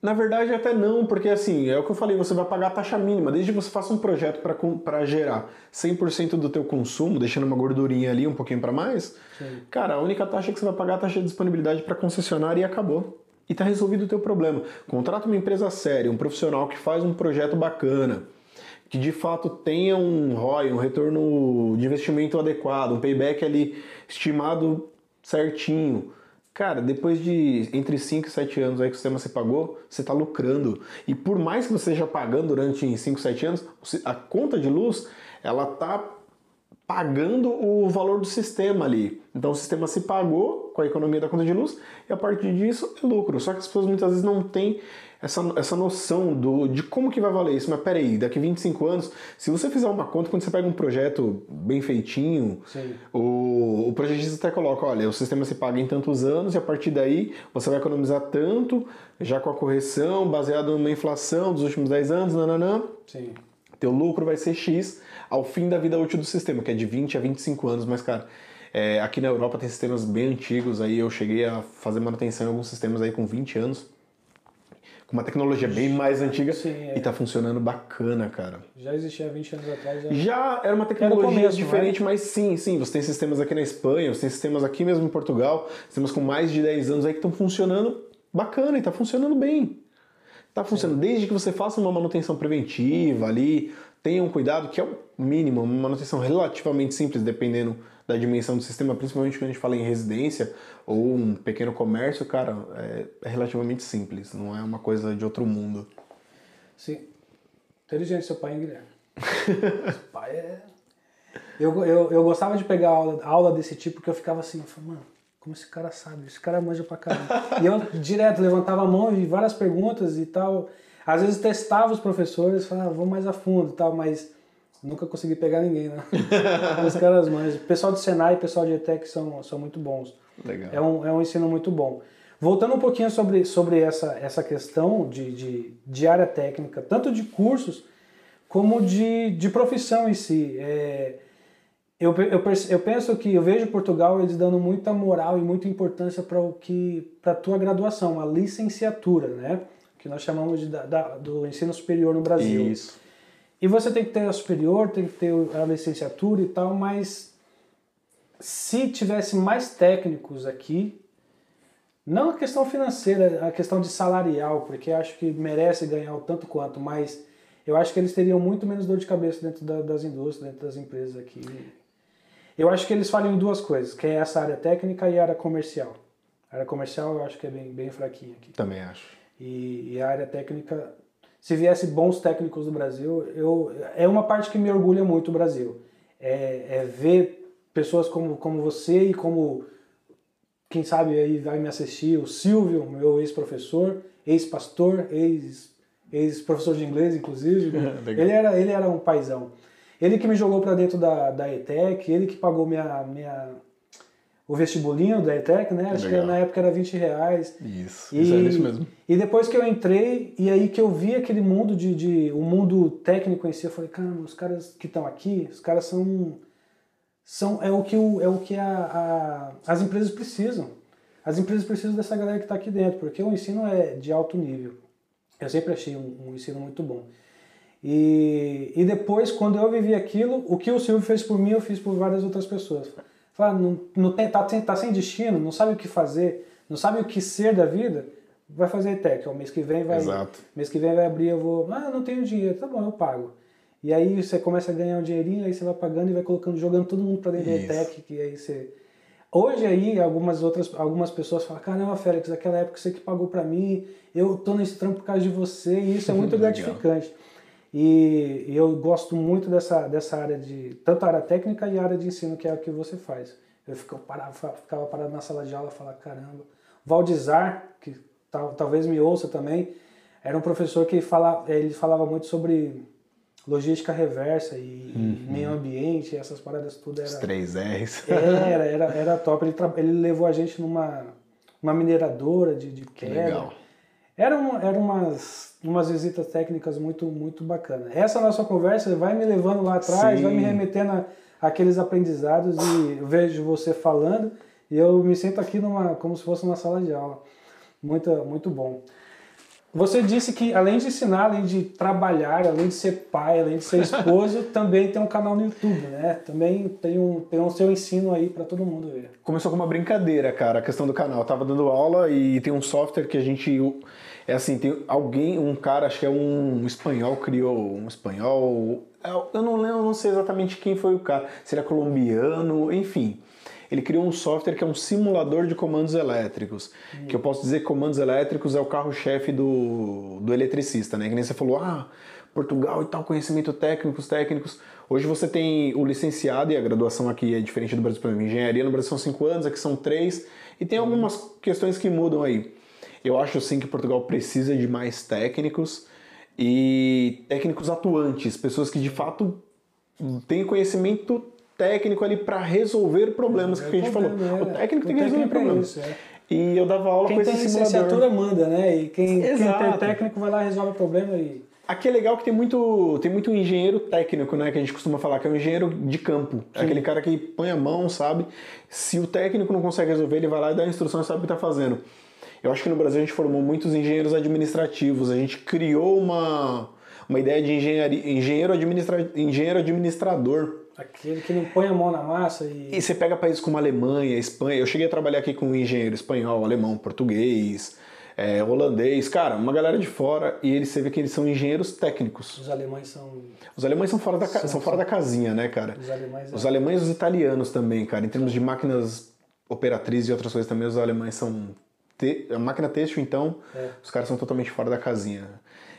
Na verdade, até não, porque assim, é o que eu falei, você vai pagar a taxa mínima, desde que você faça um projeto para gerar 100% do teu consumo, deixando uma gordurinha ali, um pouquinho para mais, Sim. cara, a única taxa que você vai pagar é a taxa de disponibilidade para concessionária e acabou. E está resolvido o teu problema. Contrata uma empresa séria, um profissional que faz um projeto bacana, que de fato tenha um ROI, um retorno de investimento adequado, um payback ali estimado certinho Cara, depois de entre 5 e 7 anos aí que o sistema você pagou, você está lucrando. E por mais que você esteja pagando durante 5, 7 anos, a conta de luz, ela tá pagando o valor do sistema ali. Então o sistema se pagou com a economia da conta de luz e a partir disso é lucro. Só que as pessoas muitas vezes não têm essa, essa noção do, de como que vai valer isso. Mas peraí, daqui 25 anos, se você fizer uma conta, quando você pega um projeto bem feitinho, o, o projetista até coloca, olha, o sistema se paga em tantos anos e a partir daí você vai economizar tanto, já com a correção, baseado numa inflação dos últimos 10 anos, nananã. Sim. Teu lucro vai ser X ao fim da vida útil do sistema, que é de 20 a 25 anos, mas cara... É, aqui na Europa tem sistemas bem antigos, aí eu cheguei a fazer manutenção em alguns sistemas aí com 20 anos com uma tecnologia bem mais antiga Sim, é. e tá funcionando bacana, cara. Já existia há 20 anos atrás. Já, já era uma tecnologia era começo, diferente, mas sim, sim, você tem sistemas aqui na Espanha, você tem sistemas aqui mesmo em Portugal, sistemas com mais de 10 anos aí que estão funcionando bacana e tá funcionando bem. Tá funcionando, sim. desde que você faça uma manutenção preventiva ali, tenha um cuidado, que é o mínimo, uma manutenção relativamente simples, dependendo da dimensão do sistema, principalmente quando a gente fala em residência ou um pequeno comércio, cara, é, é relativamente simples, não é uma coisa de outro mundo. Sim. Inteligente seu pai, hein, Guilherme? seu pai é. Eu, eu, eu gostava de pegar aula, aula desse tipo porque eu ficava assim, eu mano, como esse cara sabe? Esse cara manja pra caramba. e eu direto levantava a mão e várias perguntas e tal. Às vezes testava os professores, falava, ah, vou mais a fundo e tal, mas Nunca consegui pegar ninguém, né? Os caras mais. O pessoal de Senai e o pessoal de ETEC são, são muito bons. Legal. É um, é um ensino muito bom. Voltando um pouquinho sobre, sobre essa, essa questão de, de, de área técnica, tanto de cursos como de, de profissão em si. É, eu, eu, eu penso que eu vejo Portugal eles dando muita moral e muita importância para o que para a tua graduação, a licenciatura, né? Que nós chamamos de, da, da, do ensino superior no Brasil. Isso. E você tem que ter a superior, tem que ter a licenciatura e tal, mas se tivesse mais técnicos aqui, não a questão financeira, a questão de salarial, porque acho que merece ganhar o tanto quanto, mas eu acho que eles teriam muito menos dor de cabeça dentro da, das indústrias, dentro das empresas aqui. Eu acho que eles falham em duas coisas, que é essa área técnica e a área comercial. A área comercial eu acho que é bem, bem fraquinha aqui. Também acho. E, e a área técnica, se viesse bons técnicos do Brasil, eu, é uma parte que me orgulha muito o Brasil. É, é ver pessoas como, como você e como, quem sabe aí vai me assistir, o Silvio, meu ex-professor, ex-pastor, ex-professor de inglês, inclusive. ele, era, ele era um paizão. Ele que me jogou para dentro da, da ETEC, ele que pagou minha, minha, o vestibulinho da ETEC, né? Acho Legal. que na época era 20 reais. Isso, e, isso é isso mesmo. E depois que eu entrei, e aí que eu vi aquele mundo de, de o mundo técnico em si, eu falei, caramba, os caras que estão aqui, os caras são, são é o que, o, é o que a, a, as empresas precisam. As empresas precisam dessa galera que está aqui dentro, porque o ensino é de alto nível. Eu sempre achei um, um ensino muito bom. E, e depois, quando eu vivi aquilo, o que o Silvio fez por mim, eu fiz por várias outras pessoas. Fala, não, não tem, tá, tá sem destino, não sabe o que fazer, não sabe o que ser da vida, vai fazer ETEC. O mês que vem vai. Exato. Mês que vem vai abrir, eu vou. Ah, não tenho dinheiro, tá bom, eu pago. E aí você começa a ganhar um dinheirinho, aí você vai pagando e vai colocando, jogando todo mundo para dentro Isso. da ETEC, que aí você. Hoje aí algumas outras algumas pessoas falam, caramba, Félix, naquela época você que pagou para mim, eu tô nesse trampo por causa de você, e isso é muito gratificante. E, eu gosto muito dessa, dessa área de, tanto a área técnica e a área de ensino, que é o que você faz. Eu ficava parado, ficava parado na sala de aula e falava, caramba. Valdizar, que tal, talvez me ouça também, era um professor que fala, ele falava muito sobre logística reversa e uhum. meio ambiente, essas paradas tudo era... Os três R's. Era, era, era top. Ele, ele levou a gente numa uma mineradora de, de queda. Legal. Eram, eram umas, umas visitas técnicas muito, muito bacanas. Essa nossa conversa vai me levando lá atrás, Sim. vai me remetendo àqueles aprendizados e eu vejo você falando e eu me sinto aqui numa, como se fosse uma sala de aula. Muito, muito bom. Você disse que além de ensinar, além de trabalhar, além de ser pai, além de ser esposo, também tem um canal no YouTube, né? Também tem um, tem um seu ensino aí para todo mundo ver. Começou com uma brincadeira, cara, a questão do canal. Eu tava dando aula e tem um software que a gente é assim, tem alguém, um cara, acho que é um espanhol, criou um espanhol. É, eu não lembro, não sei exatamente quem foi o cara. Se ele é colombiano, enfim. Ele criou um software que é um simulador de comandos elétricos. Hum. Que eu posso dizer que comandos elétricos é o carro-chefe do, do eletricista, né? Que nem você falou, ah, Portugal e tal, conhecimento técnicos, técnicos. Hoje você tem o licenciado e a graduação aqui é diferente do Brasil, por exemplo, engenharia no Brasil são cinco anos, aqui são três, e tem algumas questões que mudam aí. Eu acho sim que Portugal precisa de mais técnicos e técnicos atuantes, pessoas que de fato têm conhecimento técnico ali para resolver problemas que a gente falou. É. O técnico tem que resolver é problemas. É. E eu dava aula quem com esse simulador. Quem tem licenciatura manda, né? E quem, quem tem técnico vai lá e resolve o problema e... Aqui é legal que tem muito, tem muito engenheiro técnico, né? Que a gente costuma falar, que é um engenheiro de campo. É aquele cara que põe a mão, sabe? Se o técnico não consegue resolver, ele vai lá e dá a instrução e sabe o que está fazendo. Eu acho que no Brasil a gente formou muitos engenheiros administrativos, a gente criou uma, uma ideia de engenharia, engenheiro, administra, engenheiro administrador. Aquele que não põe a mão na massa e. E você pega países como Alemanha, Espanha. Eu cheguei a trabalhar aqui com um engenheiro espanhol, alemão, português, é, holandês, cara, uma galera de fora, e eles, você vê que eles são engenheiros técnicos. Os alemães são. Os alemães são fora da, são, são fora da casinha, né, cara? Os alemães. Os é. alemães e os italianos também, cara. Em termos de máquinas operatrizes e outras coisas também, os alemães são te, a máquina têxtil, então, é. os caras são totalmente fora da casinha.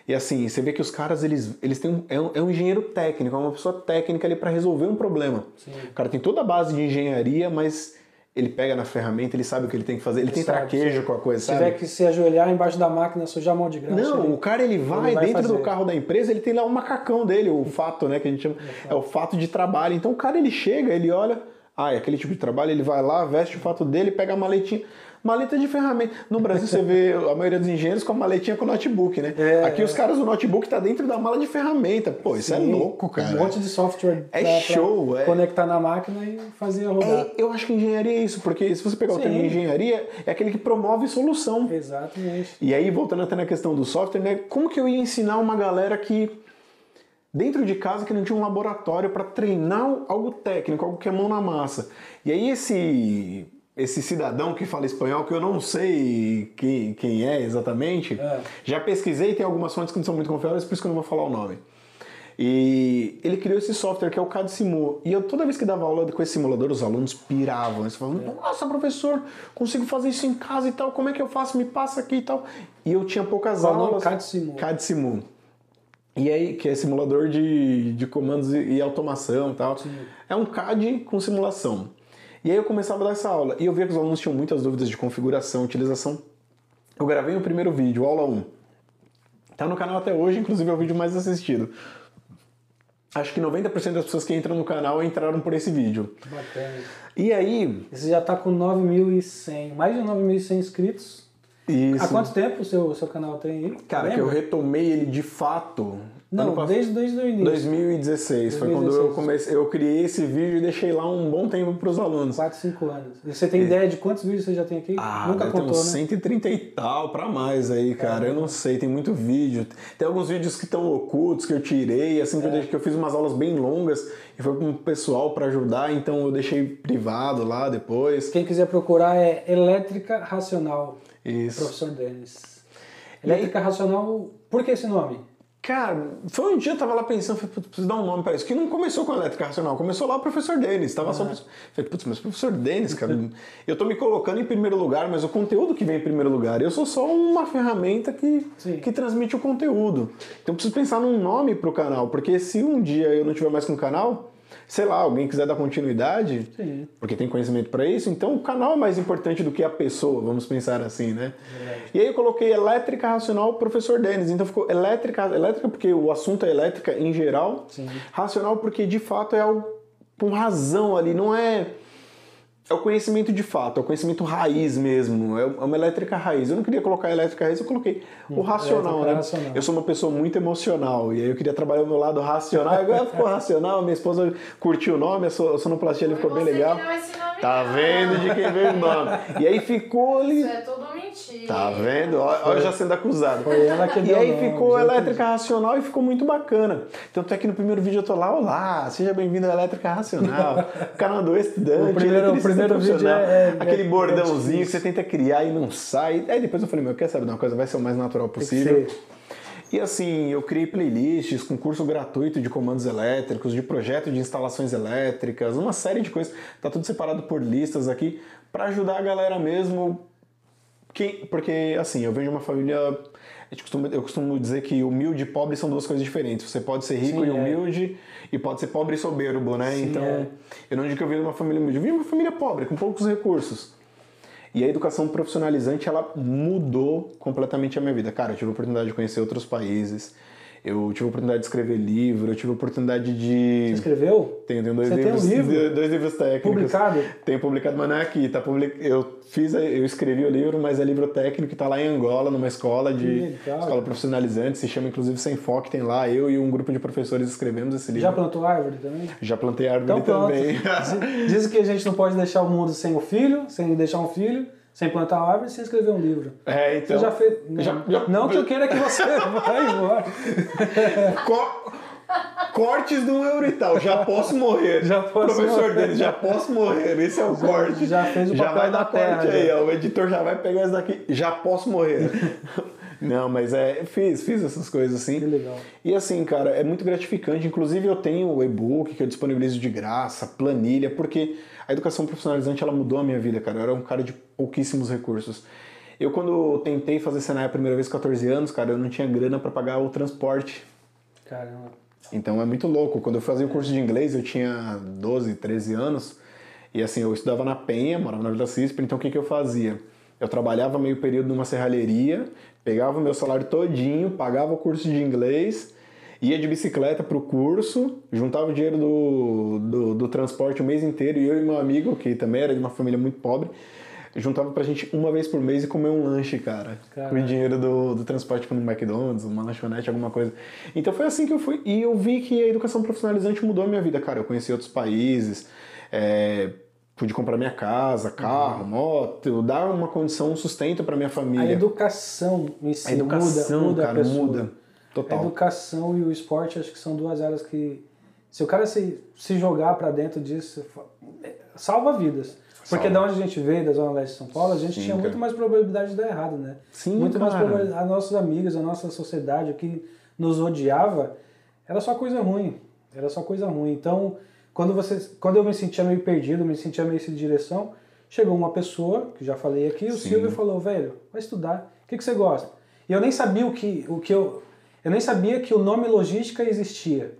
E assim, você vê que os caras, eles, eles têm um, é, um, é um engenheiro técnico, é uma pessoa técnica ali para resolver um problema. Sim. O cara tem toda a base de engenharia, mas ele pega na ferramenta, ele sabe o que ele tem que fazer, ele, tem sabe, traquejo com a coisa, Se sabe? tiver que se ajoelhar embaixo da máquina, sujar a mão de graça. Não, ele- o cara ele vai, vai dentro do fazer. carro da empresa, ele tem lá o macacão dele, o fato, né, que a gente chama, é o fato de trabalho. Então o cara ele chega, ele olha, ah, é aquele tipo de trabalho, ele vai lá, veste o fato dele, pega a maletinha, maleta de ferramenta. No Brasil você vê a maioria dos engenheiros com a maletinha com notebook, né? É, Aqui os caras o notebook tá dentro da mala de ferramenta. Pô, isso é Sim, louco, cara. Um monte de software É pra- pra show, é. conectar na máquina e fazer rodar. É, eu acho que engenharia é isso, porque se você pegar o Sim. termo engenharia, é aquele que promove solução. Exatamente. E aí, voltando até na questão do software, né? Como que eu ia ensinar uma galera que dentro de casa que não tinha um laboratório para treinar algo técnico, algo que é mão na massa. E aí esse esse cidadão que fala espanhol, que eu não sei quem, quem é exatamente, É. já pesquisei, tem algumas fontes que não são muito confiáveis, por isso que eu não vou falar o nome. E ele criou esse software que é o CAD Simu. E eu toda vez que dava aula com esse simulador, os alunos piravam. Eles falavam, nossa, professor, consigo fazer isso em casa e tal, como é que eu faço? Me passa aqui e tal. E eu tinha poucas Qual aulas. CAD Simu. CAD. E aí, que é simulador de, de comandos e, e automação e tal. É um CAD com simulação. E aí eu começava a dar essa aula. E eu via que os alunos tinham muitas dúvidas de configuração, utilização. Eu gravei o primeiro vídeo, aula 1. Tá no canal até hoje, inclusive é o vídeo mais assistido. Acho que 90% das pessoas que entram no canal entraram por esse vídeo. Bacana. E aí, Você já tá com 9.100, mais de 9.100 inscritos. isso. Há quanto tempo o seu, seu canal tem aí? Cara, que eu Lembra? retomei ele de fato. Não, ano pass- desde, desde o início. 2016, foi quando eu 2016. comecei, eu criei esse vídeo e deixei lá um bom tempo para os alunos. 4, 5 anos. E você tem ideia de quantos vídeos você já tem aqui? É. Ah, Nunca contou, uns né? 130 e tal pra mais aí, cara. Eu não sei, tem muito vídeo. Tem alguns vídeos que estão ocultos que eu tirei, assim, que, É. eu, que eu fiz umas aulas bem longas e foi com o pessoal pra ajudar, então eu deixei privado lá depois. Quem quiser procurar é Elétrica Racional, Isso. professor Denis. E Elétrica Racional, por que esse nome? Cara, foi um dia eu tava lá pensando, falei, putz, preciso dar um nome pra isso. Que não começou com a elétrica racional, começou lá o professor Denis. Tava só. Falei, putz, mas professor Denis, cara, eu tô me colocando em primeiro lugar, mas o conteúdo que vem em primeiro lugar. Eu sou só uma ferramenta que, Sim. que transmite o conteúdo. Então eu preciso pensar num nome pro canal, porque se um dia eu não tiver mais com o canal, sei lá, alguém quiser dar continuidade, Sim. porque tem conhecimento para isso, então o canal é mais importante do que a pessoa, vamos pensar assim, né? E aí eu coloquei elétrica racional professor Denis, então ficou elétrica, elétrica porque o assunto é elétrica em geral, Sim. racional porque de fato é algo com razão ali, não é é o conhecimento de fato, é o conhecimento raiz mesmo, é uma elétrica raiz. Eu não queria colocar elétrica raiz, eu coloquei o racional, elétrica né? racional. Eu sou uma pessoa muito emocional e aí eu queria trabalhar o meu lado racional. Agora ficou racional, minha esposa curtiu o nome, a so- a sonoplastia ali ficou bem legal. Tá vendo de quem veio o nome? E aí ficou ali. Isso é tudo mentira. Tá vendo? Olha já sendo acusado. Foi ela que E deu aí o nome, ficou elétrica racional e ficou muito bacana. Tanto é que no primeiro vídeo eu tô lá, olá, seja bem-vindo à Elétrica Racional, canal do estudante, O primeiro- o primeiro vídeo é- é- aquele é- bordãozinho que você tenta criar e não sai. Aí depois eu falei, meu, quer saber de uma coisa? Vai ser o mais natural possível. E assim, eu criei playlists com curso gratuito de comandos elétricos, de projeto de instalações elétricas, uma série de coisas. Tá tudo separado por listas aqui para ajudar a galera mesmo. Porque assim, eu venho de uma família. costuma- Eu costumo dizer que humilde e pobre são duas coisas diferentes. Você pode ser rico Sim, e é. humilde e pode ser pobre e soberbo, né? Sim, então, é. eu não digo que eu venho de uma família humilde, eu venho de uma família pobre, com poucos recursos. E a educação profissionalizante, ela mudou completamente a minha vida. Cara, eu tive a oportunidade de conhecer outros países, eu tive a oportunidade de escrever livro, eu tive a oportunidade de... Você escreveu? Tenho, tenho dois Você tem um livros, livro? dois livros técnicos. Publicado? Tenho publicado, mas não é aqui. Tá public... Eu fiz, eu escrevi o livro, mas é livro técnico, tá lá em Angola, numa escola de Que escola profissionalizante, se chama inclusive Sem Foque, tem lá eu e um grupo de professores escrevemos esse livro. Já plantou árvore também? Já plantei árvore Então também. Diz- Dizem que a gente não pode deixar o mundo sem o filho, sem deixar um filho, sem plantar árvore, sem escrever um livro. É, então. Você já fez. Não, Já- já- não que eu queira que você vá embora. Co- Cortes do euro e tal, já posso morrer. Já posso Professor morrer. dele, já posso morrer. Esse é o corte. já fez o Já papel vai da dar terra, corte aí, já. ó. O editor já vai pegar isso daqui. Já posso morrer. Não, mas é, fiz, fiz essas coisas assim. Que legal. E assim, cara, é muito gratificante. Inclusive, eu tenho o e-book que eu disponibilizo de graça, planilha, porque a educação profissionalizante ela mudou a minha vida, cara. Eu era um cara de pouquíssimos recursos. Eu, quando tentei fazer Senai a primeira vez, 14 anos, cara, eu não tinha grana para pagar o transporte. Caramba. Então é muito louco. Quando eu fazia o curso de inglês, eu tinha 12, 13 anos. E assim, eu estudava na Penha, morava na Vila Cisper, então o que, que eu fazia? Eu trabalhava meio período numa serralheria, pegava o meu salário todinho, pagava o curso de inglês, ia de bicicleta pro curso, juntava o dinheiro do, do, do transporte o mês inteiro, e eu e meu amigo, que também era de uma família muito pobre, juntava pra gente uma vez por mês e comer um lanche, cara. Com o dinheiro do, do transporte tipo, no McDonald's, uma lanchonete, alguma coisa. Então foi assim que eu fui. E eu vi que a educação profissionalizante mudou a minha vida, cara. Eu conheci outros países, é, pude comprar minha casa, carro, uhum. moto, dar uma condição, um sustento para minha família. A educação em si a educação, muda, muda cara, muda. Total. A educação e o esporte acho que são duas áreas que se o cara se, se jogar para dentro disso, é, salva vidas. Porque Salve. da onde a gente veio, da Zona Leste de São Paulo, a gente Sim, tinha cara. muito mais probabilidade de dar errado, né? Sim, muito cara. mais probabilidade. As nossas amigas, a nossa sociedade, o que nos odiava, era só coisa ruim. Era só coisa ruim. Então, quando, você, quando eu me sentia meio perdido, me sentia meio sem direção, chegou uma pessoa, que já falei aqui, o Sim. Silvio falou, velho, vai estudar. O que, que você gosta? E eu nem sabia o que, o que eu... Eu nem sabia que o nome logística existia.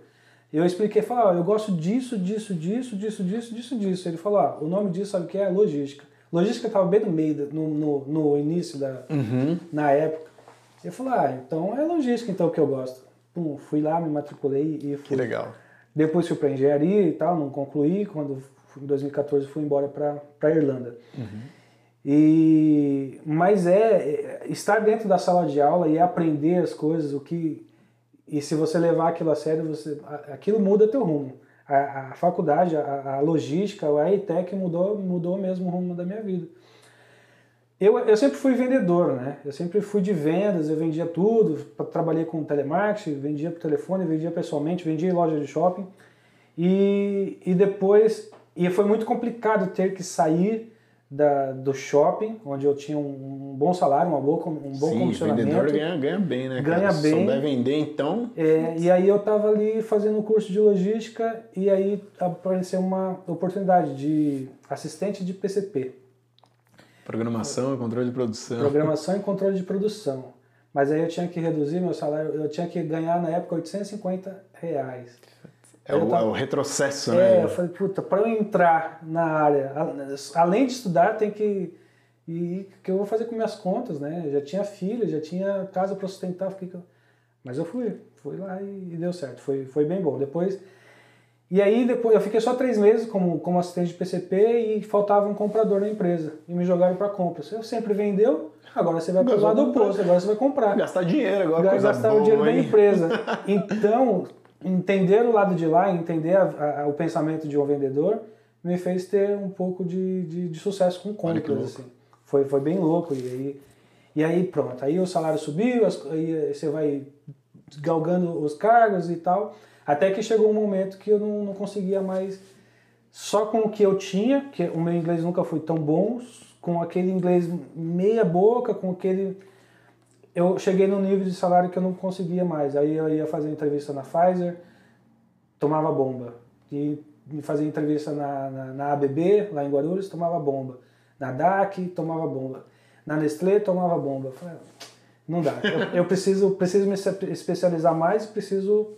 Eu expliquei, falei, ah, eu gosto disso, disso, disso, disso, disso, disso, disso. Ele falou, ah, o nome disso sabe o que é? Logística. Logística estava bem no meio, no, no, no início da, uhum. na época. Eu falei, ah, então é logística então que eu gosto. Pum, fui lá, me matriculei e fui. Que legal. Depois fui para engenharia e tal, não concluí. Quando em 2014 fui embora para Irlanda. Uhum. E mas é, é estar dentro da sala de aula e aprender as coisas, o que e se você levar aquilo a sério, você, aquilo muda teu rumo. A, a faculdade, a, a, logística, a EITEC mudou, mudou mesmo o rumo da minha vida. Eu, eu sempre fui vendedor, né? Eu sempre fui de vendas, eu vendia tudo, trabalhei com telemarketing, vendia por telefone, vendia pessoalmente, vendia em loja de shopping. E, e depois, e foi muito complicado ter que sair da, do shopping, onde eu tinha um, um bom salário, uma boa, um bom Sim, comissionamento. o vendedor ganha, ganha bem, né? Ganha cara? bem. Se souber vender, então... É, e aí eu estava ali fazendo o curso de logística e aí apareceu uma oportunidade de assistente de PCP. Programação e controle de produção. Programação e controle de produção. Mas aí eu tinha que reduzir meu salário, eu tinha que ganhar na época 850 reais. É o, tava, é o, retrocesso, é, né? É, eu falei, puta, para eu entrar na área, além de estudar, tem que. E o que eu vou fazer com minhas contas, né? já tinha filho, já tinha casa para sustentar. Fiquei... Mas eu fui, fui lá e, e, deu certo, foi, foi bem bom. Depois. E aí depois eu fiquei só três meses como, como assistente de PCP e faltava um comprador na empresa. E me jogaram para compras. Eu sempre vendeu, agora você vai para o lado oposto, agora você vai comprar. Gastar dinheiro agora. Vai gastar boa, o dinheiro hein? da empresa. Então, entender o lado de lá, entender a, a, o pensamento de um vendedor, me fez ter um pouco de, de, de sucesso com compras. Assim. Foi, foi bem louco. E aí, e aí pronto, aí o salário subiu, aí você vai galgando os cargos e tal, até que chegou um momento que eu não, não conseguia mais, só com o que eu tinha, que o meu inglês nunca foi tão bom, com aquele inglês meia boca, com aquele eu cheguei num nível de salário que eu não conseguia mais. Aí eu ia fazer entrevista na Pfizer, tomava bomba. E fazia entrevista na, na, na, ABB, lá em Guarulhos, tomava bomba. Na DAC, tomava bomba. Na Nestlé, tomava bomba. Eu falei, não dá. Eu, eu, preciso, preciso me especializar mais, preciso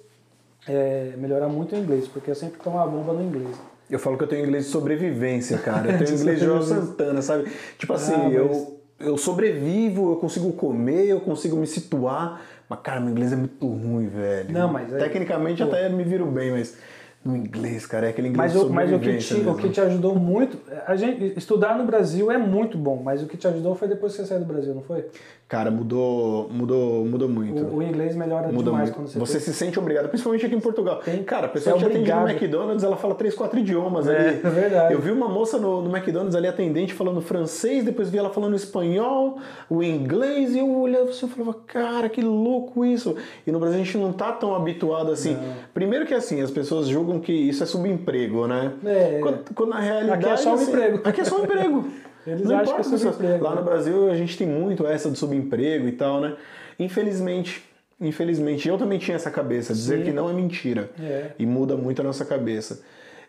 é, melhorar muito o inglês, porque eu sempre tomava bomba no inglês. Eu falo que eu tenho inglês de sobrevivência, cara. Eu tenho inglês de João Santana, sabe? Tipo assim, ah, mas... eu eu sobrevivo, eu consigo comer, eu consigo me situar. Mas, cara, meu inglês é muito ruim, velho. Não, mas. É, Tecnicamente até me viro bem, mas no inglês, cara, é aquele inglês mas, o, mas o que te, o que te ajudou muito, a gente estudar no Brasil é muito bom, mas o que te ajudou foi depois que você saiu do Brasil, não foi? Cara, mudou, mudou, mudou muito. O, o inglês melhora muda demais muito. quando você Você se sente obrigado, principalmente aqui em Portugal. Tem, cara, a pessoa que é atende no McDonald's, ela fala três, quatro idiomas é, ali. É verdade. Eu vi uma moça no, no, McDonald's ali, atendente, falando francês, depois vi ela falando espanhol, o inglês, e eu olhava assim, eu falava, cara, que louco isso. E no Brasil a gente não tá tão habituado assim. Não. Primeiro que assim, as pessoas julgam que isso é subemprego, né? É. Quando, quando na realidade. Aqui é só um assim, emprego. Aqui é só um emprego. Eles não acham que é subemprego. Lá no Brasil a gente tem muito essa do subemprego e tal, né? Infelizmente, infelizmente, eu também tinha essa cabeça, dizer Sim. que não é mentira. É. E muda muito a nossa cabeça.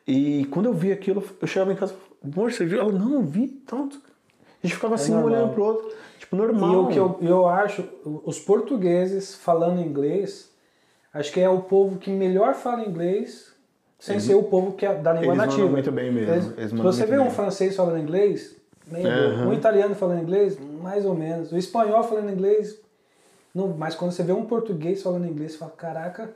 E quando eu vi aquilo, eu chegava em casa, amor, você viu? Ela, não, eu vi tanto. A gente ficava é assim, normal. olhando pro outro. Tipo, normal. E o que eu, eu acho, os portugueses falando inglês, acho que é o povo que melhor fala inglês sem ser o povo que é da língua Eles nativa. muito bem mesmo, Eles- eles se você vê um bem. francês falando inglês, meio boca. um italiano falando inglês, mais ou menos. O espanhol falando inglês, não, mas quando você vê um português falando inglês, você fala, caraca,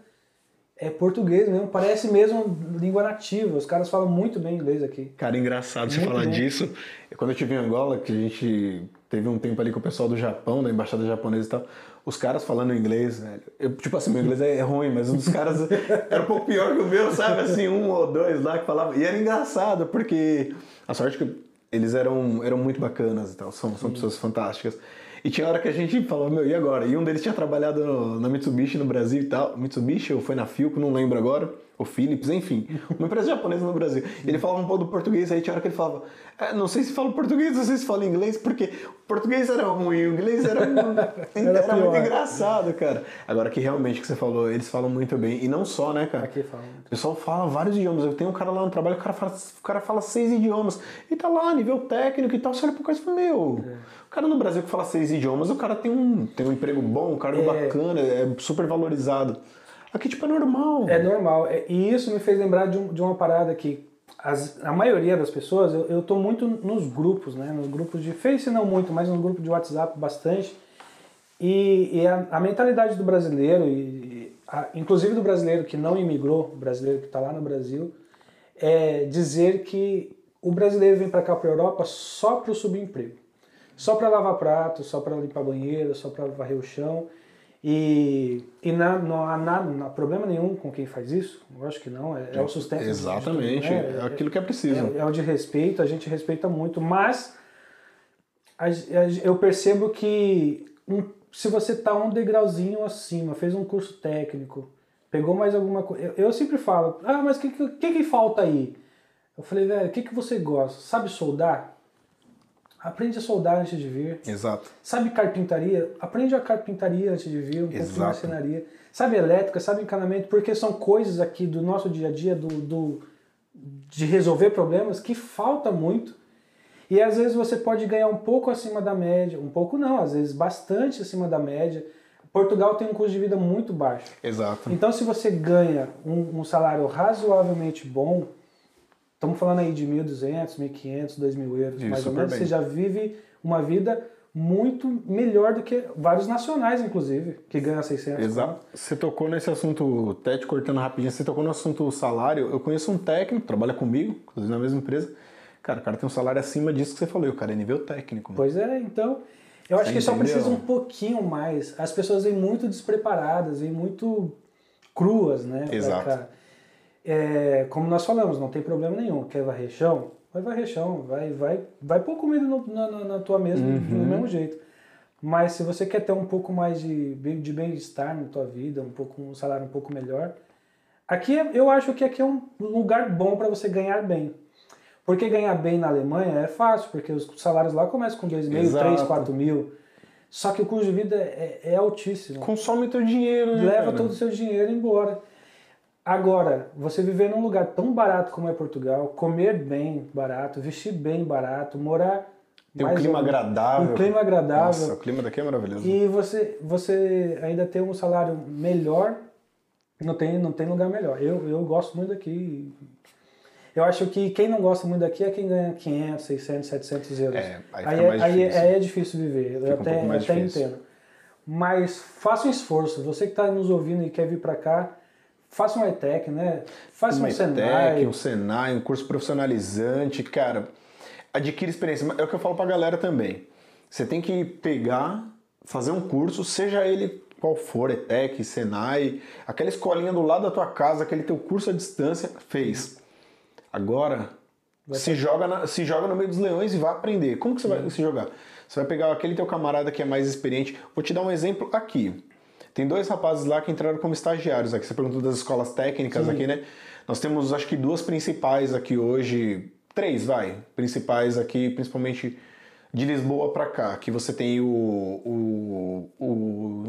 é português mesmo, parece mesmo língua nativa. Os caras falam muito bem inglês aqui. Cara, engraçado você Muito falar bom. disso. Quando eu estive em Angola, que a gente teve um tempo ali com o pessoal do Japão, da embaixada japonesa e tal, os caras falando inglês, velho. Eu, tipo assim, meu inglês é ruim, mas um dos caras era um pouco pior que o meu, sabe? Assim, um ou dois lá que falavam. E era engraçado, porque a sorte que eles eram, eram muito bacanas e tal, são, são pessoas fantásticas. E tinha hora que a gente falava, meu, e agora? E um deles tinha trabalhado no- na Mitsubishi no Brasil e tal. Mitsubishi ou foi na Philco, não lembro agora. Ou Philips, enfim. Uma empresa japonesa no Brasil. Ele falava um pouco do português, aí tinha hora que ele falava, "É, não sei se fala português, não sei se fala inglês, porque o português era ruim, o inglês era, era, muito pior. engraçado, cara. Agora que realmente que você falou, eles falam muito bem. E não só, né, cara? Aqui falam. O pessoal fala vários idiomas. Eu tenho um cara lá no trabalho, o cara fala, o cara fala seis idiomas. E tá lá, nível técnico e tal. Você olha pro cara e fala, meu, o cara no Brasil que fala seis idiomas, o cara tem um, tem um emprego bom, um cargo É. bacana, é super valorizado. Aqui, tipo, é normal. É normal. É- E isso me fez lembrar de, um- de uma parada que as- a maioria das pessoas, eu, eu tô muito nos grupos, né? Nos grupos de Face não muito, mas no grupo de WhatsApp bastante. E, e a, a mentalidade do brasileiro, e, a- inclusive do brasileiro que não imigrou, brasileiro que está lá no Brasil, é dizer que o brasileiro vem para cá para a Europa só para o subemprego. Só para lavar prato, só para limpar banheiro, só para varrer o chão. E, e na- não há nada, não há problema nenhum com quem faz isso. Eu acho que não. É, é o sustento. Exatamente. né? É aquilo que é preciso. É, é o de respeito, a gente respeita muito, mas a- a- eu percebo que um- se você tá um degrauzinho acima, fez um curso técnico, pegou mais alguma coisa. Eu, eu sempre falo, ah, mas o que, que, que que falta aí? Eu falei, velho, o que, que você gosta? Sabe soldar? Aprende a soldar antes de vir. Exato. Sabe carpintaria? Aprende a carpintaria antes de vir, um pouco de marcenaria. Sabe elétrica, sabe encanamento, porque são coisas aqui do nosso dia a dia, do, do- de resolver problemas, que falta muito. E às vezes você pode ganhar um pouco acima da média, um pouco não, às vezes bastante acima da média. Portugal tem um custo de vida muito baixo. Exato. Então, se você ganha um, um salário razoavelmente bom, estamos falando aí de 1.200, 1.500, 2.000 euros, Isso, mais ou super menos, bem. você já vive uma vida muito melhor do que vários nacionais, inclusive, que ganham 600. Exato. Você tocou nesse assunto, até te cortando rapidinho, você tocou no assunto salário. Eu conheço um técnico, trabalha comigo, inclusive na mesma empresa. Cara, o cara tem um salário acima disso que você falou, e o cara é nível técnico. Pois é, então, eu acho Você que só entendeu? precisa um pouquinho mais. As pessoas vêm muito despreparadas, vêm muito cruas, né? Exato. É, como nós falamos, não tem problema nenhum. Quer varrer chão? Vai varrer chão, vai, vai, vai pôr comida no- na, na- tua mesa Uhum. do mesmo jeito. Mas se você quer ter um pouco mais de, de bem-estar na tua vida, um, pouco, um salário um pouco melhor, aqui é- eu acho que aqui é um lugar bom para você ganhar bem. Porque ganhar bem na Alemanha é fácil, porque os salários lá começam com 2.500, Exato. 3, 4 mil. Só que o custo de vida é, é altíssimo. Consome teu dinheiro, né? Leva cara? todo o seu dinheiro embora. Agora, você viver num lugar tão barato como é Portugal, comer bem barato, vestir bem barato, morar Tem um clima agradável. um clima agradável Nossa, o clima daqui é maravilhoso. e você você ainda ter um salário melhor, não tem não tem lugar melhor. Eu, eu gosto muito daqui. Eu acho que quem não gosta muito daqui é quem ganha 500, 600, 700 euros. É, aí aí, é, mais aí difícil. é, é difícil viver. Fica eu um até, eu até entendo. Mas faça um esforço. Você que está nos ouvindo e quer vir para cá, faça um ETEC, né? Faça um, um Senai. ETEC, um Senai, um curso profissionalizante, cara, adquire experiência. É o que eu falo pra galera também. Você tem que pegar, fazer um curso, seja ele qual for, ETEC, Senai, aquela escolinha do lado da tua casa, aquele teu curso à distância, fez. Agora, se joga, na- se joga no meio dos leões e vai aprender. Como que você vai se jogar? Você vai pegar aquele teu camarada que é mais experiente. Vou te dar um exemplo aqui. Tem dois rapazes lá que entraram como estagiários aqui. Você perguntou das escolas técnicas aqui, né? Nós temos, acho que, duas principais aqui hoje. Três, vai. Principais aqui, principalmente de Lisboa para cá. Que você tem o, o, o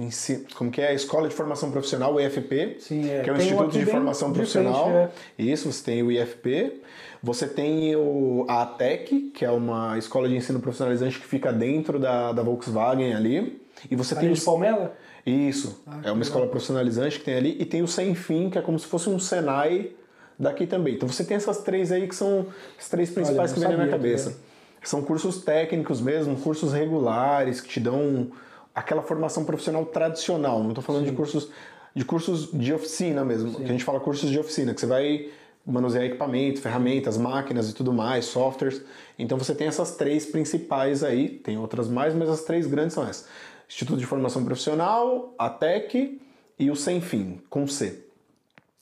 como que é? A Escola de Formação Profissional, o IFP. Sim, é. Que é o Tem um Instituto aqui de Formação Profissional. é. Isso, você tem o IFP. Você tem o, a ATEC, que é uma escola de ensino profissionalizante que fica dentro da, da Volkswagen ali. E você tem Aí o de Palmela? Isso, Ah, é uma escola profissionalizante que tem ali. E tem o Sem Fim, que é como se fosse um Senai daqui também. Então você tem essas três aí que são as três principais Olha, que vêm na minha cabeça. São cursos técnicos mesmo, cursos regulares que te dão aquela formação profissional tradicional. Não estou falando de cursos de cursos de oficina mesmo, que a gente fala cursos de oficina, que você vai manusear equipamento, ferramentas, máquinas e tudo mais, softwares. Então você tem essas três principais aí, tem outras mais, mas as três grandes são essas. Instituto de Formação Profissional, a TEC e o Sem Fim, com C.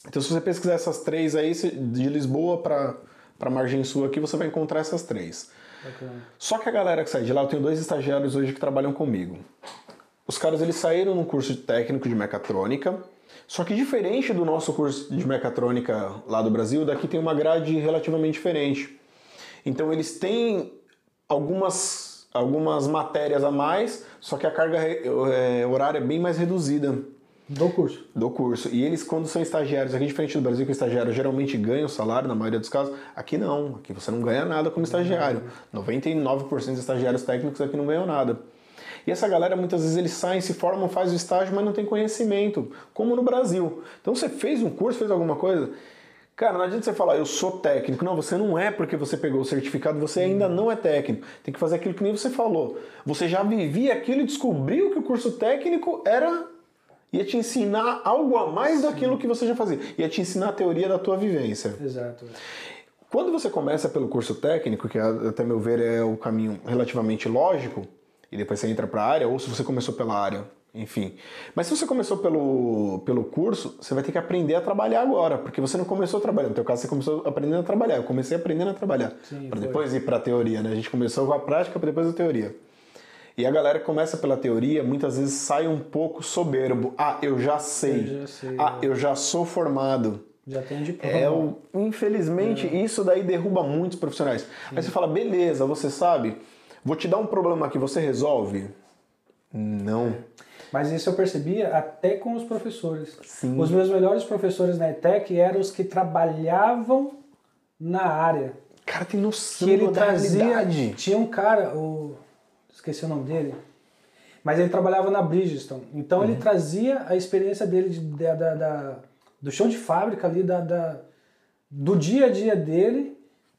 Então se você pesquisar essas três aí, de Lisboa para margem sul aqui, você vai encontrar essas três. Só que a galera que sai de lá, eu tenho dois estagiários hoje que trabalham comigo. Os caras eles saíram num curso de técnico de mecatrônica, só que diferente do nosso curso de mecatrônica lá do Brasil, daqui tem uma grade relativamente diferente. Então eles têm algumas, algumas matérias a mais, só que a carga eh, horária é bem mais reduzida Do curso. do curso. E eles, quando são estagiários, aqui diferente do Brasil, que o estagiário geralmente ganha o salário, na maioria dos casos, aqui não. Aqui você não ganha nada como estagiário. 99% dos estagiários técnicos aqui não ganham nada. E essa galera, muitas vezes, eles saem, se formam, fazem o estágio, mas não tem conhecimento, como no Brasil. Então você fez um curso, fez alguma coisa. Cara, não adianta você falar, eu sou técnico. Não, você não é porque você pegou o certificado, você ainda não é técnico. Tem que fazer aquilo que nem você falou. Você já vivia aquilo e descobriu que o curso técnico era ia te ensinar algo a mais daquilo que você já fazia. Ia te ensinar a teoria da tua vivência. Exato. Quando você começa pelo curso técnico, que até meu ver é o caminho relativamente lógico, e depois você entra para a área, ou se você começou pela área, enfim. Mas se você começou pelo, pelo curso, você vai ter que aprender a trabalhar agora, porque você não começou trabalhando. No teu caso, você começou aprendendo a trabalhar. Eu comecei aprendendo a trabalhar, Sim, para depois ir para a teoria, né? A gente começou com a prática para depois a teoria. E a galera que começa pela teoria, muitas vezes sai um pouco soberbo. Ah, eu já sei. Eu já sei, ah, é. eu já sou formado. Já tem diploma. É o, infelizmente, isso daí derruba muitos profissionais. Aí você fala, beleza, você sabe, vou te dar um problema aqui, você resolve? Não. Mas isso eu percebia até com os professores. Sim. Os meus melhores professores na ETEC eram os que trabalhavam na área. Cara, tem noção Que ele da trazia. realidade. Tinha um cara, o, esqueci o nome dele, mas ele trabalhava na Bridgestone. Então Uhum. ele trazia a experiência dele de- da, da- da- do chão de fábrica ali, da, do dia a dia dele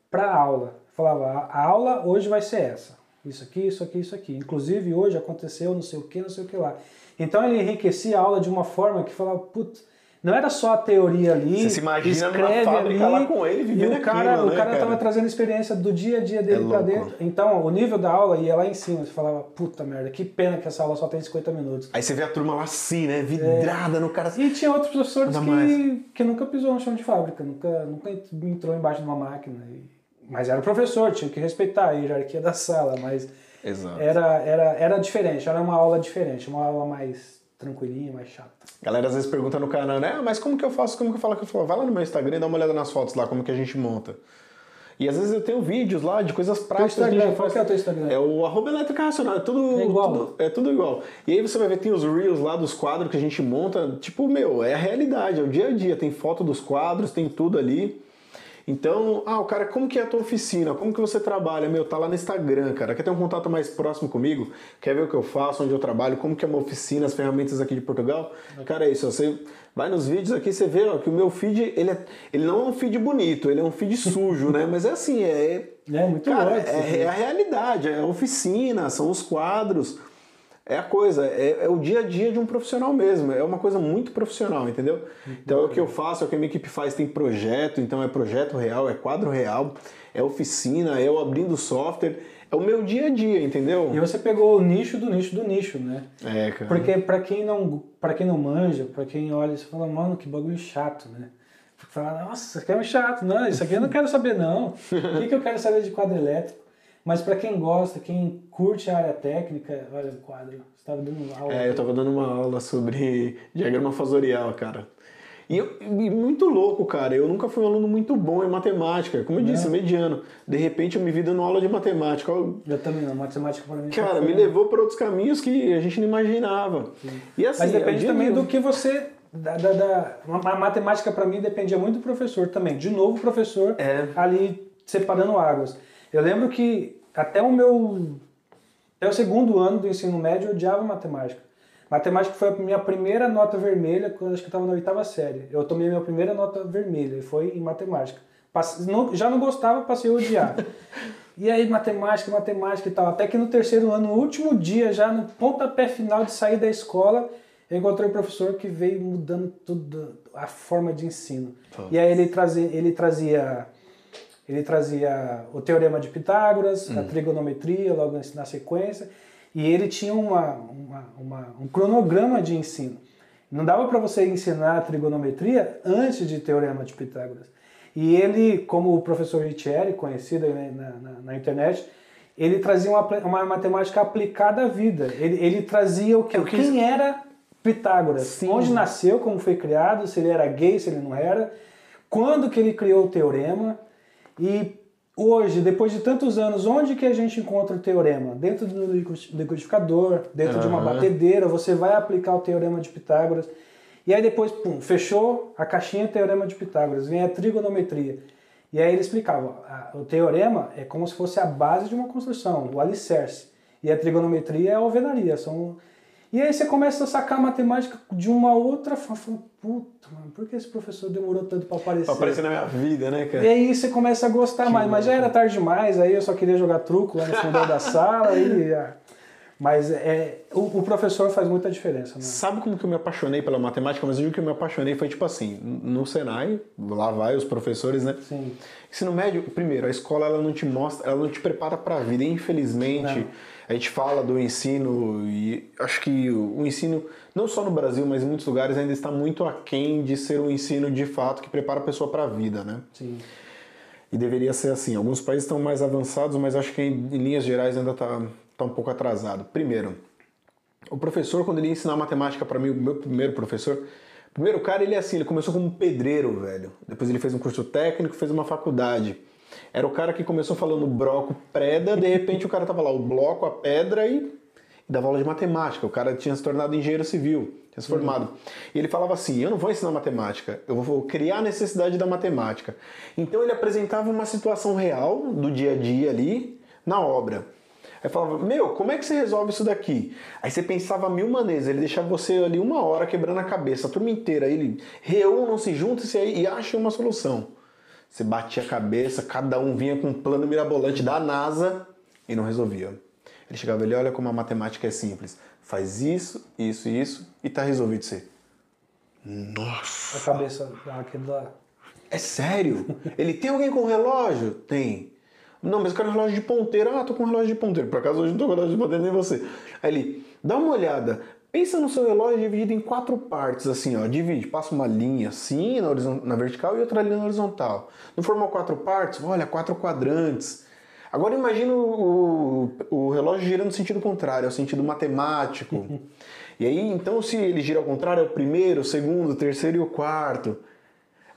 para a aula. Falava, a aula hoje vai ser essa. Isso aqui, isso aqui, isso aqui. Inclusive hoje aconteceu não sei o que, não sei o que lá. Então ele enriquecia a aula de uma forma que falava, putz, não era só a teoria ali. Você se imagina numa escreve fábrica ali, lá com ele, e vivendo o cara, aquilo, o né, cara cara? tava trazendo a experiência do dia a dia dele É dentro. Então, o nível da aula ia lá em cima. Você falava, puta merda, que pena que essa aula só tem 50 minutos. Aí você vê a turma lá assim, né? Vidrada no cara. E tinha outros professores Nada que, que nunca pisou no chão de fábrica, nunca, nunca entrou embaixo de uma máquina. E- mas era professor, tinha que respeitar a hierarquia da sala, mas Exato. era, era, era diferente, era uma aula diferente, uma aula mais tranquilinha, mais chata. Galera às vezes pergunta no canal, né? Ah, mas como que eu faço? Como que eu falo? Que eu falo, vai lá no meu Instagram e dá uma olhada nas fotos lá, como que a gente monta. E às vezes eu tenho vídeos lá de coisas práticas. a Instagram, qual que é o teu Instagram? É o arroba elétrica racional, é tudo É igual. tudo- é tudo igual. E aí você vai ver, tem os reels lá dos quadros que a gente monta, tipo, meu, é a realidade, é o dia a dia, tem foto dos quadros, tem tudo ali. Então, ah, o cara, como que é a tua oficina? Como que você trabalha? Meu, tá lá no Instagram, cara. Quer ter um contato mais próximo comigo? Quer ver o que eu faço, onde eu trabalho, como que é uma oficina, as ferramentas aqui de Portugal? Cara, é isso. Você vai nos vídeos aqui, você vê ó, que o meu feed, ele, é, ele não é um feed bonito, ele é um feed sujo, né? Mas é assim, é... É muito Cara, é, é a realidade, é a oficina, são os quadros, é a coisa, é, é o dia a dia de um profissional mesmo, é uma coisa muito profissional, entendeu? Então é o que eu faço, é o que a minha equipe faz, tem projeto, então é projeto real, é quadro real, é oficina, é eu abrindo software, é o meu dia a dia, entendeu? E você pegou o nicho do nicho do nicho, né? É, cara. Porque pra quem não, para quem não manja, pra quem olha, você fala, mano, que bagulho chato, né? Fala, nossa, isso aqui é muito chato. Não, isso aqui eu não quero saber, não. O que, que eu quero saber de quadro elétrico? Mas pra quem gosta, quem curte a área técnica, olha o quadro. Você estava dando aula. É, eu tava dando uma aula sobre diagrama fasorial, cara. E, eu- e muito louco, cara. Eu nunca fui um aluno muito bom em matemática. Como eu disse, mediano. De repente eu me vi dando aula de matemática. Eu- Eu também não, matemática pra mim. Cara, me levou para outros caminhos que a gente não imaginava. E assim, Mas depende também do que você. Da, da, da- a matemática para mim dependia muito do professor também. De novo, o professor É. ali separando águas. Eu lembro que até o meu. Até o segundo ano do ensino médio eu odiava matemática. Matemática foi a minha primeira nota vermelha quando acho que eu estava na oitava série. Eu tomei a minha primeira nota vermelha e foi em matemática. Passe- não- já não gostava, passei a odiar. e aí, matemática, matemática e tal. Até que no terceiro ano, no último dia, já no pontapé final de sair da escola, eu encontrei um professor que veio mudando tudo, a forma de ensino. E aí ele trazia, ele trazia, ele trazia o teorema de Pitágoras, a trigonometria logo na sequência, e ele tinha uma, uma- uma- um cronograma de ensino. Não dava para você ensinar a trigonometria antes de teorema de Pitágoras. E ele, como o professor Riccieri, conhecido aí na, na- na internet, ele trazia uma, uma matemática aplicada à vida. Ele, ele trazia o que? É que- Quem era Pitágoras? Sim. Onde nasceu, como foi criado, se ele era gay, se ele não era, quando que ele criou o teorema e hoje, depois de tantos anos, onde que a gente encontra o teorema? Dentro do liqui- liquidificador, dentro de uma batedeira, você vai aplicar o teorema de Pitágoras. E aí depois, pum, fechou a caixinha teorema de Pitágoras, vem a trigonometria. E aí ele explicava, o teorema é como se fosse a base de uma construção, o alicerce. E a trigonometria é a alvenaria, são e aí você começa a sacar a matemática de uma outra forma. Puta, mano, por que esse professor demorou tanto para aparecer? Pra aparecer na minha vida, né, cara? E aí você começa a gostar mais, mas já era tarde demais, aí eu só queria jogar truco lá no fundo da sala. E, ah, mas é, o, o professor faz muita diferença. Né? Sabe como que eu me apaixonei pela matemática? Mas eu digo que eu me apaixonei foi tipo assim, no Senai, lá vai os professores, né? Sim. Ensino médio, primeiro, a escola ela não te mostra, ela não te prepara para a vida. Infelizmente, Não. A gente fala do ensino e acho que o ensino, não só no Brasil, mas em muitos lugares ainda está muito aquém de ser um ensino de fato que prepara a pessoa para a vida, né? Sim. E deveria ser assim. Alguns países estão mais avançados, mas acho que em, em linhas gerais ainda está tá um pouco atrasado. Primeiro, o professor, quando ele ia ensinar matemática para mim, o meu primeiro professor, primeiro cara, ele é assim, ele começou como pedreiro, velho. Depois ele fez um curso técnico, fez uma faculdade. Era o cara que começou falando bloco, preda, de repente o cara tava lá, o bloco, a pedra e, e dava aula de matemática. O cara tinha se tornado engenheiro civil, tinha se formado. E ele falava assim: Eu não vou ensinar matemática, eu vou criar a necessidade da matemática. Então ele apresentava uma situação real do dia a dia ali na obra. Aí falava, meu, como é que você resolve isso daqui? Aí você pensava mil maneiras, ele deixava você ali uma hora quebrando a cabeça, a turma inteira, aí ele reúnam-se juntos e achem uma solução. Você batia a cabeça, cada um vinha com um plano mirabolante da NASA e não resolvia. Ele chegava ali, olha como a matemática é simples. Faz isso, isso e isso e tá resolvido você. Nossa! A cabeça daquele lá. É sério? Ele tem alguém com relógio? Tem. Não, mas eu quero um relógio de ponteiro. Ah, tô com um relógio de ponteiro. Por acaso hoje não tô com relógio de ponteiro nem você. Aí ele, dá uma olhada. Pensa no seu relógio dividido em quatro partes, assim, ó. Divide, passa uma linha assim na, na vertical e outra linha na horizontal. Não formou quatro partes? Olha, quatro quadrantes. Agora imagina o, o relógio girando no sentido contrário, é o sentido matemático. e aí, então, se ele gira ao contrário, é o primeiro, o segundo, o terceiro e o quarto.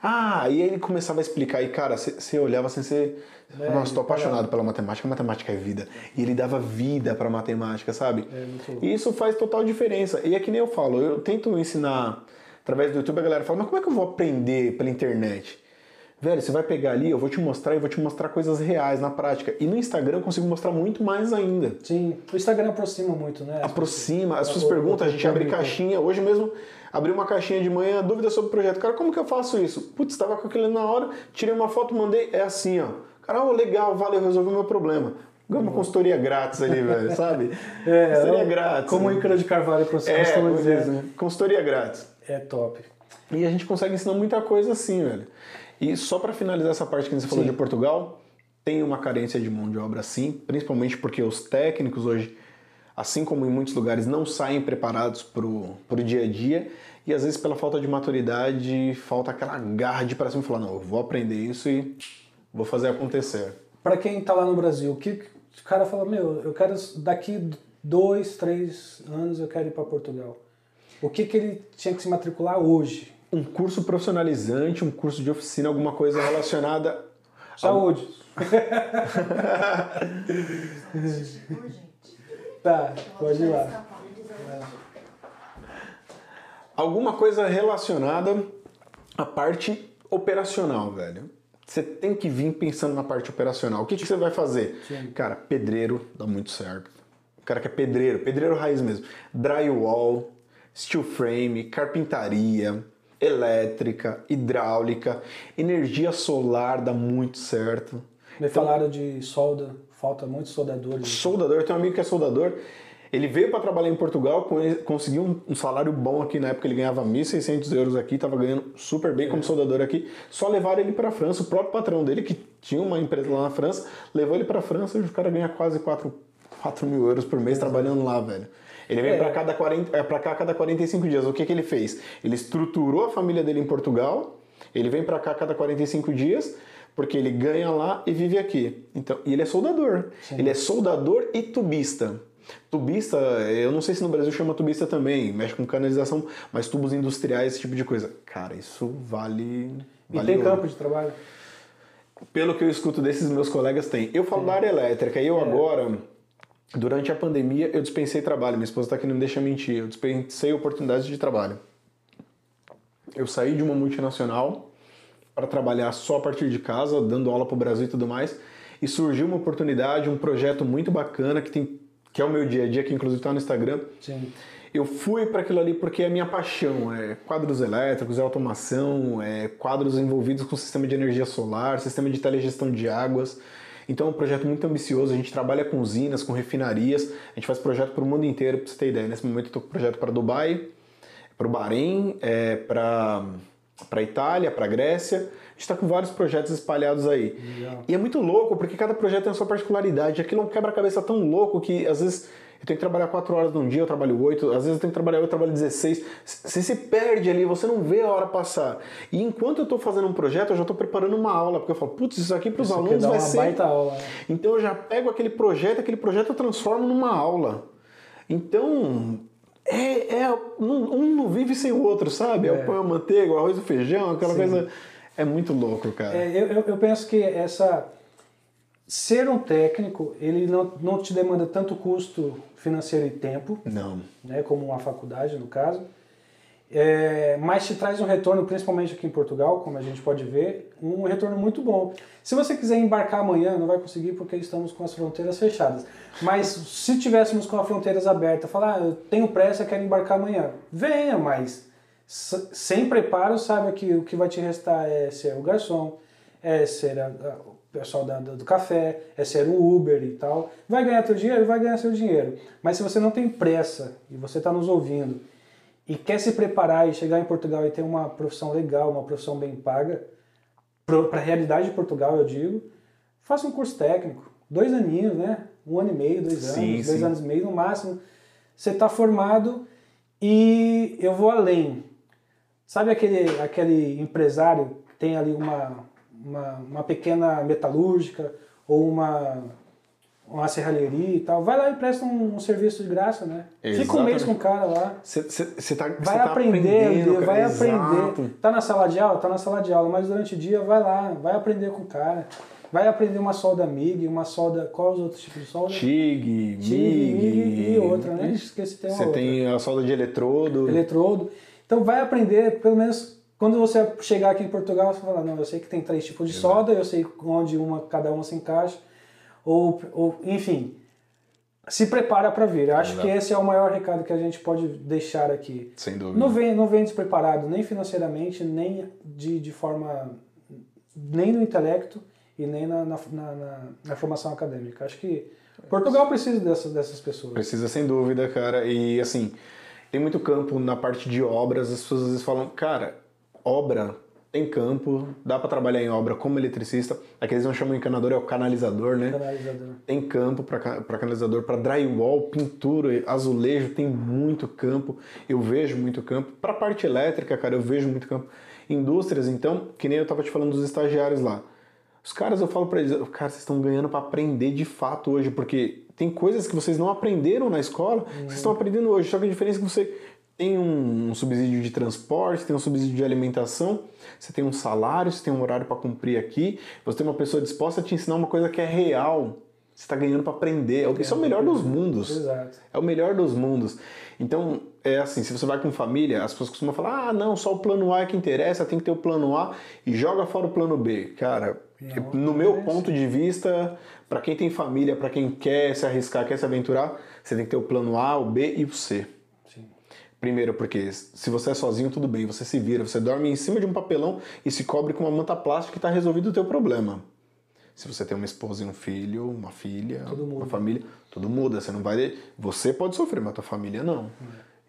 Ah, e aí ele começava a explicar, e cara, você olhava assim, você. É, Nossa, tô apaixonado pela matemática, matemática é vida. E ele dava vida pra matemática, sabe? É. E isso faz total diferença. E é que nem eu falo, eu tento ensinar através do YouTube, a galera fala, mas como é que eu vou aprender pela internet? Velho, você vai pegar ali, eu vou te mostrar e vou te mostrar coisas reais na prática. E no Instagram eu consigo mostrar muito mais ainda. Sim, o Instagram aproxima muito, né? Aproxima, as o- perguntam, a gente abre caixinha. Hoje mesmo abri uma caixinha de manhã, dúvida sobre o projeto. Cara, como que eu faço isso? Putz, estava com aquilo na hora, tirei uma foto, mandei, é assim, ó. Cara, oh, legal, valeu, resolveu o meu problema. Ganhei uma consultoria grátis ali, velho, sabe? É, consultoria eu- grátis. Como o né? Ícaro de Carvalho costuma é, dizer, é, né? Consultoria grátis. É top. E a gente consegue ensinar muita coisa assim, velho. E só para finalizar essa parte que você falou Sim. de Portugal, tem uma carência de mão de obra sim, principalmente porque os técnicos hoje, assim como em muitos lugares, não saem preparados pro, pro dia a dia e às vezes pela falta de maturidade, falta aquela garra de ir pra cima e falar, não, eu vou aprender isso e vou fazer acontecer. Pra quem tá lá no Brasil, o que o cara fala, meu, eu quero daqui dois, três anos eu quero ir para Portugal. O que que ele tinha que se matricular hoje? Um curso profissionalizante, um curso de oficina, alguma coisa relacionada Saúde. Urgente. Tá, pode ir lá. Desafiar. alguma coisa relacionada à parte operacional, velho. Você tem que vir pensando na parte operacional. O que, que você vai fazer? Sim. Cara, pedreiro dá muito certo. O cara que é pedreiro, pedreiro raiz mesmo. Drywall, steel frame, carpintaria, elétrica, hidráulica, energia solar dá muito certo. Me falaram de solda, falta muitos soldadores. Soldador, tem um amigo que é soldador. Ele veio para trabalhar em Portugal, con- conseguiu um- salário bom aqui na época, ele ganhava 1.600 euros aqui, estava ganhando super bem como soldador aqui. Só levaram ele para a França, o próprio patrão dele, que tinha uma empresa lá na França, levou ele para a França e o cara ganha quase 4, 4 mil euros por mês trabalhando lá, velho. Ele vem É. para cada 40, é, cá a cada 45 dias. O que, que ele fez? Ele estruturou a família dele em Portugal, ele vem para cá a cada 45 dias, porque ele ganha lá e vive aqui. Então, e ele é soldador. Ele é soldador e tubista. Tubista, eu não sei se no Brasil chama tubista também, mexe com canalização, mas tubos industriais, esse tipo de coisa. Cara, isso vale. E vale tem ouro. campo de trabalho? Pelo que eu escuto desses meus colegas, tem. Eu falo da área elétrica e eu agora, durante a pandemia, eu dispensei trabalho. Minha esposa está aqui, não me deixa mentir. Eu dispensei oportunidades de trabalho. Eu saí de uma multinacional para trabalhar só a partir de casa, dando aula para o Brasil e tudo mais. E surgiu uma oportunidade, um projeto muito bacana que, tem, que é o meu dia a dia, que inclusive está no Instagram. Sim. Eu fui para aquilo ali porque é a minha paixão, é quadros elétricos, é automação, é quadros envolvidos com sistema de energia solar, sistema de telegestão de águas. Então é um projeto muito ambicioso, a gente trabalha com usinas, com refinarias, a gente faz projeto para o mundo inteiro, para você ter ideia. Nesse momento eu estou com projeto para Dubai, para o Bahrein, é, para para Itália, para Grécia. A gente está com vários projetos espalhados aí. Legal. E é muito louco, porque cada projeto tem a sua particularidade. Aquilo é um quebra-cabeça tão louco que às vezes eu tenho que trabalhar 4 horas num dia, eu trabalho 8, às vezes eu tenho que trabalhar 8, eu trabalho 16. Você se perde ali, você não vê a hora passar. E enquanto eu estou fazendo um projeto, eu já estou preparando uma aula, porque eu falo, putz, isso aqui para os alunos vai ser. baita aula. né? Então eu já pego aquele projeto, aquele projeto eu transformo numa aula. Então, é, é um, um não vive sem o outro, sabe? É, o pão, a manteiga, o arroz e o feijão, aquela coisa. É muito louco, cara. É, eu, eu- eu penso que essa ser um técnico, ele não, não te demanda tanto custo financeiro e tempo, Não. né, como uma faculdade no caso, é, mas te traz um retorno, principalmente aqui em Portugal, como a gente pode ver, um retorno muito bom. Se você quiser embarcar amanhã, não vai conseguir porque estamos com as fronteiras fechadas. Mas se tivéssemos com as fronteiras abertas, falar, ah, eu tenho pressa, quero embarcar amanhã, venha, mas sem preparo, saiba que o que vai te restar é ser o garçom, é ser a- a- o pessoal da- do café, é ser o Uber e tal. Vai ganhar teu dinheiro? Vai ganhar seu dinheiro. Mas se você não tem pressa e você está nos ouvindo e quer se preparar e chegar em Portugal e ter uma profissão legal, uma profissão bem paga, para a realidade de Portugal, eu digo, faça um curso técnico. Dois aninhos, né? Um ano e meio, dois anos, Sim, dois sim. anos e meio no máximo. Você está formado e eu vou além. Sabe aquele, aquele empresário que tem ali uma, uma, uma pequena metalúrgica ou uma, uma serralheria e tal? Vai lá e presta um, um serviço de graça, né? Fica um mês Exatamente. com o cara lá. Você tá, Vai tá aprender, aprendendo, cara, vai exato. aprender. Tá na sala de aula? Tá na sala de aula, mas durante o dia vai lá, vai aprender com o cara. Vai aprender uma solda MIG, uma solda. Qual os outros tipos de solda? TIG, TIG, MIG. MIG e outra, né? Esqueci, tem uma Você tem a solda de eletrodo. Eletrodo. Então vai aprender, pelo menos quando você chegar aqui em Portugal, você fala, não, eu sei que tem três tipos de solda, eu sei onde uma, cada uma se encaixa. Ou, ou enfim, se prepara para vir. Eu acho Exato. que esse é o maior recado que a gente pode deixar aqui. Sem dúvida. Não vem, não vem despreparado, nem financeiramente, nem de, de forma. nem no intelecto e nem na, na, na, na- na formação acadêmica. Acho que Portugal precisa dessas, dessas pessoas. Precisa sem dúvida, cara. E assim, tem muito campo na parte de obras. As pessoas às vezes falam, cara, obra tem campo, dá pra trabalhar em obra como eletricista. Aqui eles não chamam encanador, é o canalizador, né? Canalizador. Tem campo para canalizador, para drywall, pintura, azulejo, tem muito campo. Eu vejo muito campo. Para parte elétrica, cara, eu vejo muito campo. Indústrias, então, que nem eu tava te falando dos estagiários lá. Os caras, eu falo para eles, cara, vocês estão ganhando para aprender de fato hoje, porque tem coisas que vocês não aprenderam na escola, vocês estão aprendendo hoje. Só que a diferença é que você tem um subsídio de transporte, tem um subsídio de alimentação, você tem um salário, você tem um horário para cumprir aqui, você tem uma pessoa disposta a te ensinar uma coisa que é real. Você está ganhando para aprender. Isso é o melhor dos mundos. Exato. É o melhor dos mundos. Então, é assim, se você vai com família, as pessoas costumam falar, ah, não, só o plano A é que interessa, tem que ter o plano A e joga fora o plano B. Cara, Não, no meu é ponto de vista, para quem tem família, para quem quer se arriscar, quer se aventurar, você tem que ter o plano A, o B e o C. Primeiro, porque se você é sozinho, tudo bem, você se vira, você dorme em cima de um papelão e se cobre com uma manta plástica e está resolvido o teu problema. Se você tem uma esposa e um filho, uma filha, uma família, tudo muda. Você não vai. Você pode sofrer, mas tua família não.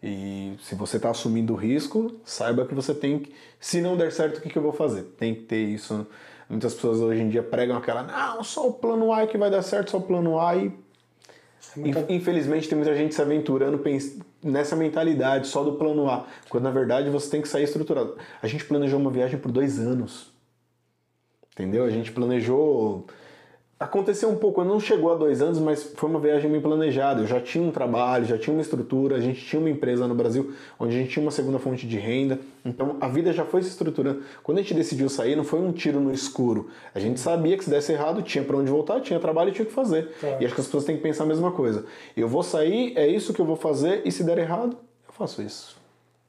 E se você está assumindo o risco, saiba que você tem que. Se não der certo, o que, que eu vou fazer? Tem que ter isso. Muitas pessoas hoje em dia pregam aquela, não, só o plano A é que vai dar certo, só o plano A e muita- Infelizmente tem muita gente se aventurando nessa mentalidade só do plano A, quando na verdade você tem que sair estruturado. A gente planejou uma viagem por dois anos. Entendeu? A gente planejou. Aconteceu um pouco, não chegou a dois anos, mas foi uma viagem bem planejada. Eu já tinha um trabalho, já tinha uma estrutura, a gente tinha uma empresa no Brasil onde a gente tinha uma segunda fonte de renda. Então a vida já foi se estruturando. Quando a gente decidiu sair, não foi um tiro no escuro. A gente sabia que se desse errado, tinha para onde voltar, tinha trabalho e tinha o que fazer. Claro. E acho que as pessoas têm que pensar a mesma coisa. Eu vou sair, é isso que eu vou fazer, e se der errado, eu faço isso.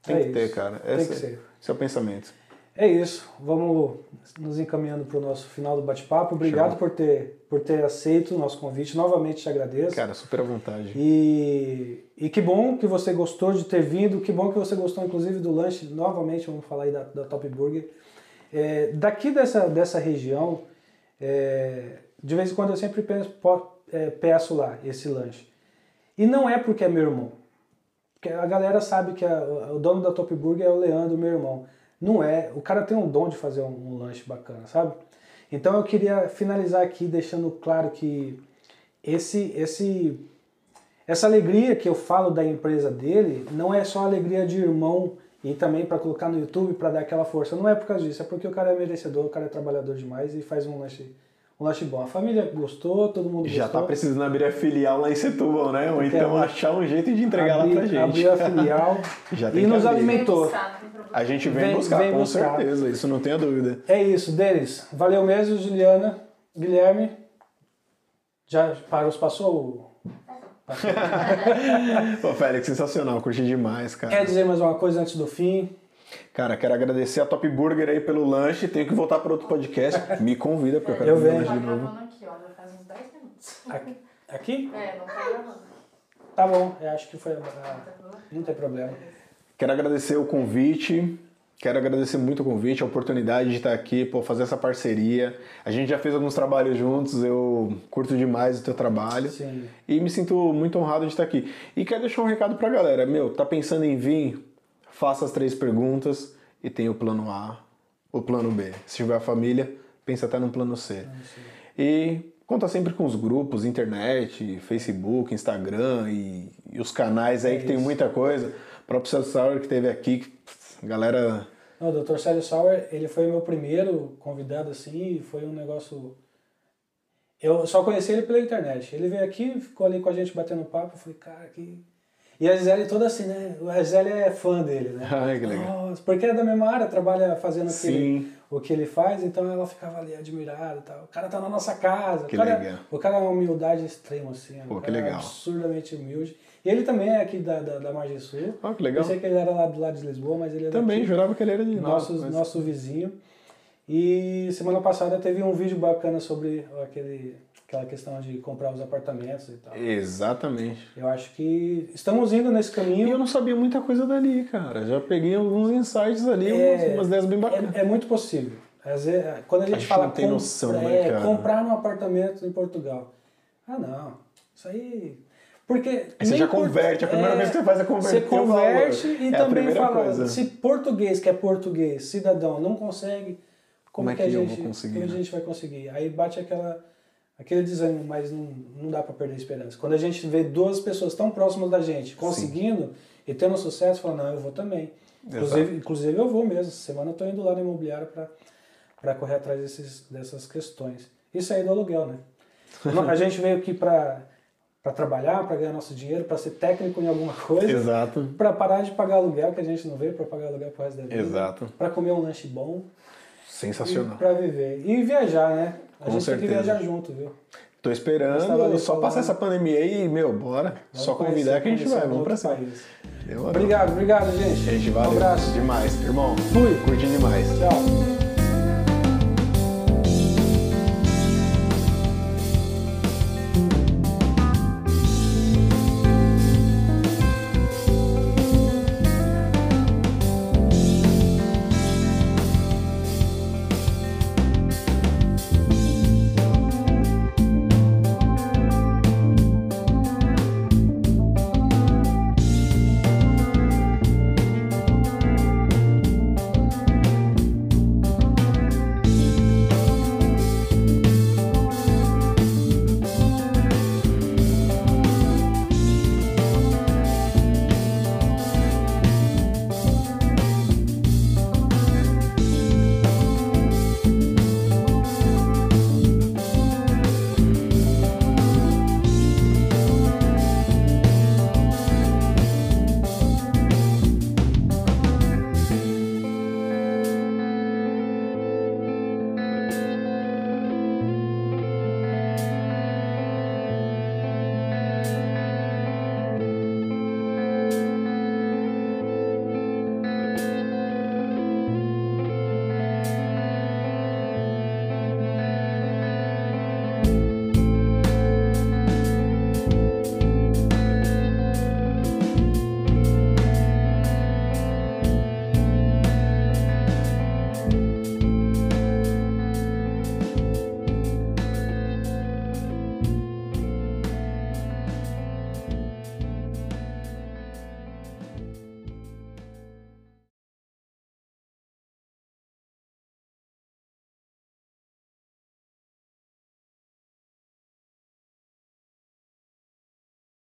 Tem É que ter, isso. cara. Tem Esse, que ser. esse é o pensamento. É isso. Vamos nos encaminhando para o nosso final do bate-papo. Obrigado Show. por ter, por ter aceito o nosso convite. Novamente te agradeço. Cara, super à vontade. E, e que bom que você gostou de ter vindo, que bom que você gostou, inclusive, do lanche. Novamente, vamos falar aí da, da Top Burger. É, daqui dessa, dessa região, é, de vez em quando eu sempre po- é, peço lá esse lanche. E não é porque é meu irmão. Porque a galera sabe que a- o dono da Top Burger é o Leandro, meu irmão. Não é. O cara tem um dom de fazer um, um lanche bacana, sabe? Então eu queria finalizar aqui deixando claro que esse, esse, essa alegria que eu falo da empresa dele não é só alegria de irmão e também para colocar no YouTube para dar aquela força. Não é por causa disso, é porque o cara é merecedor, o cara é trabalhador demais e faz um lanche, um lanche bom. A família gostou, todo mundo Já gostou. tá precisando abrir a filial lá em Setúbal, né? Ou então abri- achar um jeito de entregar Abri- lá pra gente. Abriu a filial Já tem e que nos abrir. alimentou. Vem buscar, não tem problema. A gente vem, Vem- buscar, vem com buscar. certeza, isso não tenha dúvida. É isso, Denis. Valeu mesmo, Juliana. Guilherme. Já passou? Passou. Pô, Félix, sensacional, curti demais, cara. Quer dizer mais uma coisa antes do fim? Cara, quero agradecer a Top Burger aí pelo lanche. Tenho que voltar para outro podcast. Me convida, porque eu quero Eu Tá de novo. gravando aqui, ó, já faz uns 10 minutos. Aqui? Aqui? É, não tá gravando. Tá bom, eu acho que foi. Não tem problema. Não tem problema. Quero agradecer o convite. Quero agradecer muito o convite, a oportunidade de estar aqui, pô, fazer essa parceria. A gente já fez alguns trabalhos juntos, eu curto demais o teu trabalho. Sim. E me sinto muito honrado de estar aqui. E quero deixar um recado pra galera. Meu, tá pensando em vir? Faça as três perguntas e tem o plano A, o plano B. Se tiver família, pensa até no plano C. E conta sempre com os grupos, internet, Facebook, Instagram e, e os canais aí que tem muita coisa. O próprio Celso Sauer que teve aqui, que, pff, galera... Não, o Dr. Célio Sauer, ele foi o meu primeiro convidado assim, e foi um negócio. Eu só conheci ele pela internet. Ele veio aqui, ficou ali com a gente batendo papo, eu falei, cara, que. E a Gisele toda assim, né? A Gisele é fã dele, né? Ai, que legal. Nossa, porque é da mesma área, trabalha fazendo o que, ele, Sim. o que ele faz, então ela ficava ali admirada e tal. O cara tá na nossa casa. Que o, cara, legal. o cara é uma humildade extrema, assim. Pô, o que é legal. absurdamente humilde. E ele também é aqui da, da, da Margem Sul. Ó, que legal. Eu sei que ele era lá do lado de Lisboa, mas ele é Também, daqui jurava que ele era de nosso, mas- nosso vizinho. E semana passada teve um vídeo bacana sobre aquele, aquela questão de comprar os apartamentos e tal. Exatamente. Eu acho que estamos indo nesse E caminho. eu não sabia muita coisa dali, cara. Já peguei alguns insights ali, É, umas, umas ideias bem bacanas. É, é muito possível. Às vezes, quando a gente, A gente fala não tem noção, é, né, cara? comprar um apartamento em Portugal. Ah, não. Isso aí. Porque. Aí você já converte, a primeira vez que você faz é converter Você converte e É a também fala. coisa. Se português, que é português, cidadão, não consegue, como, Como é que, a que eu gente, conseguir, como a né? gente vai conseguir? Aí bate aquela, aquele desânimo, mas não, não dá para perder a esperança. Quando a gente vê duas pessoas tão próximas da gente conseguindo e tendo sucesso, fala, não, eu vou também. Inclusive, inclusive eu vou mesmo. Essa semana eu tô indo lá na imobiliária para correr atrás desses, dessas questões. Isso aí do aluguel, né? A gente veio aqui para para trabalhar, para ganhar nosso dinheiro, para ser técnico em alguma coisa, Exato. para parar de pagar aluguel, que a gente não veio para pagar aluguel pro resto da vida. Exato. Para comer um lanche bom Sensacional. para viver. E viajar, né? A Com gente tem certeza. que viajar junto, viu? Tô esperando, só passar essa pandemia aí e, meu, bora. Vamos só convidar que a gente vai, um vamos pra cima. Obrigado, obrigado, gente. Gente, Um valeu abraço. demais. Irmão, Fui. curti demais. Tchau.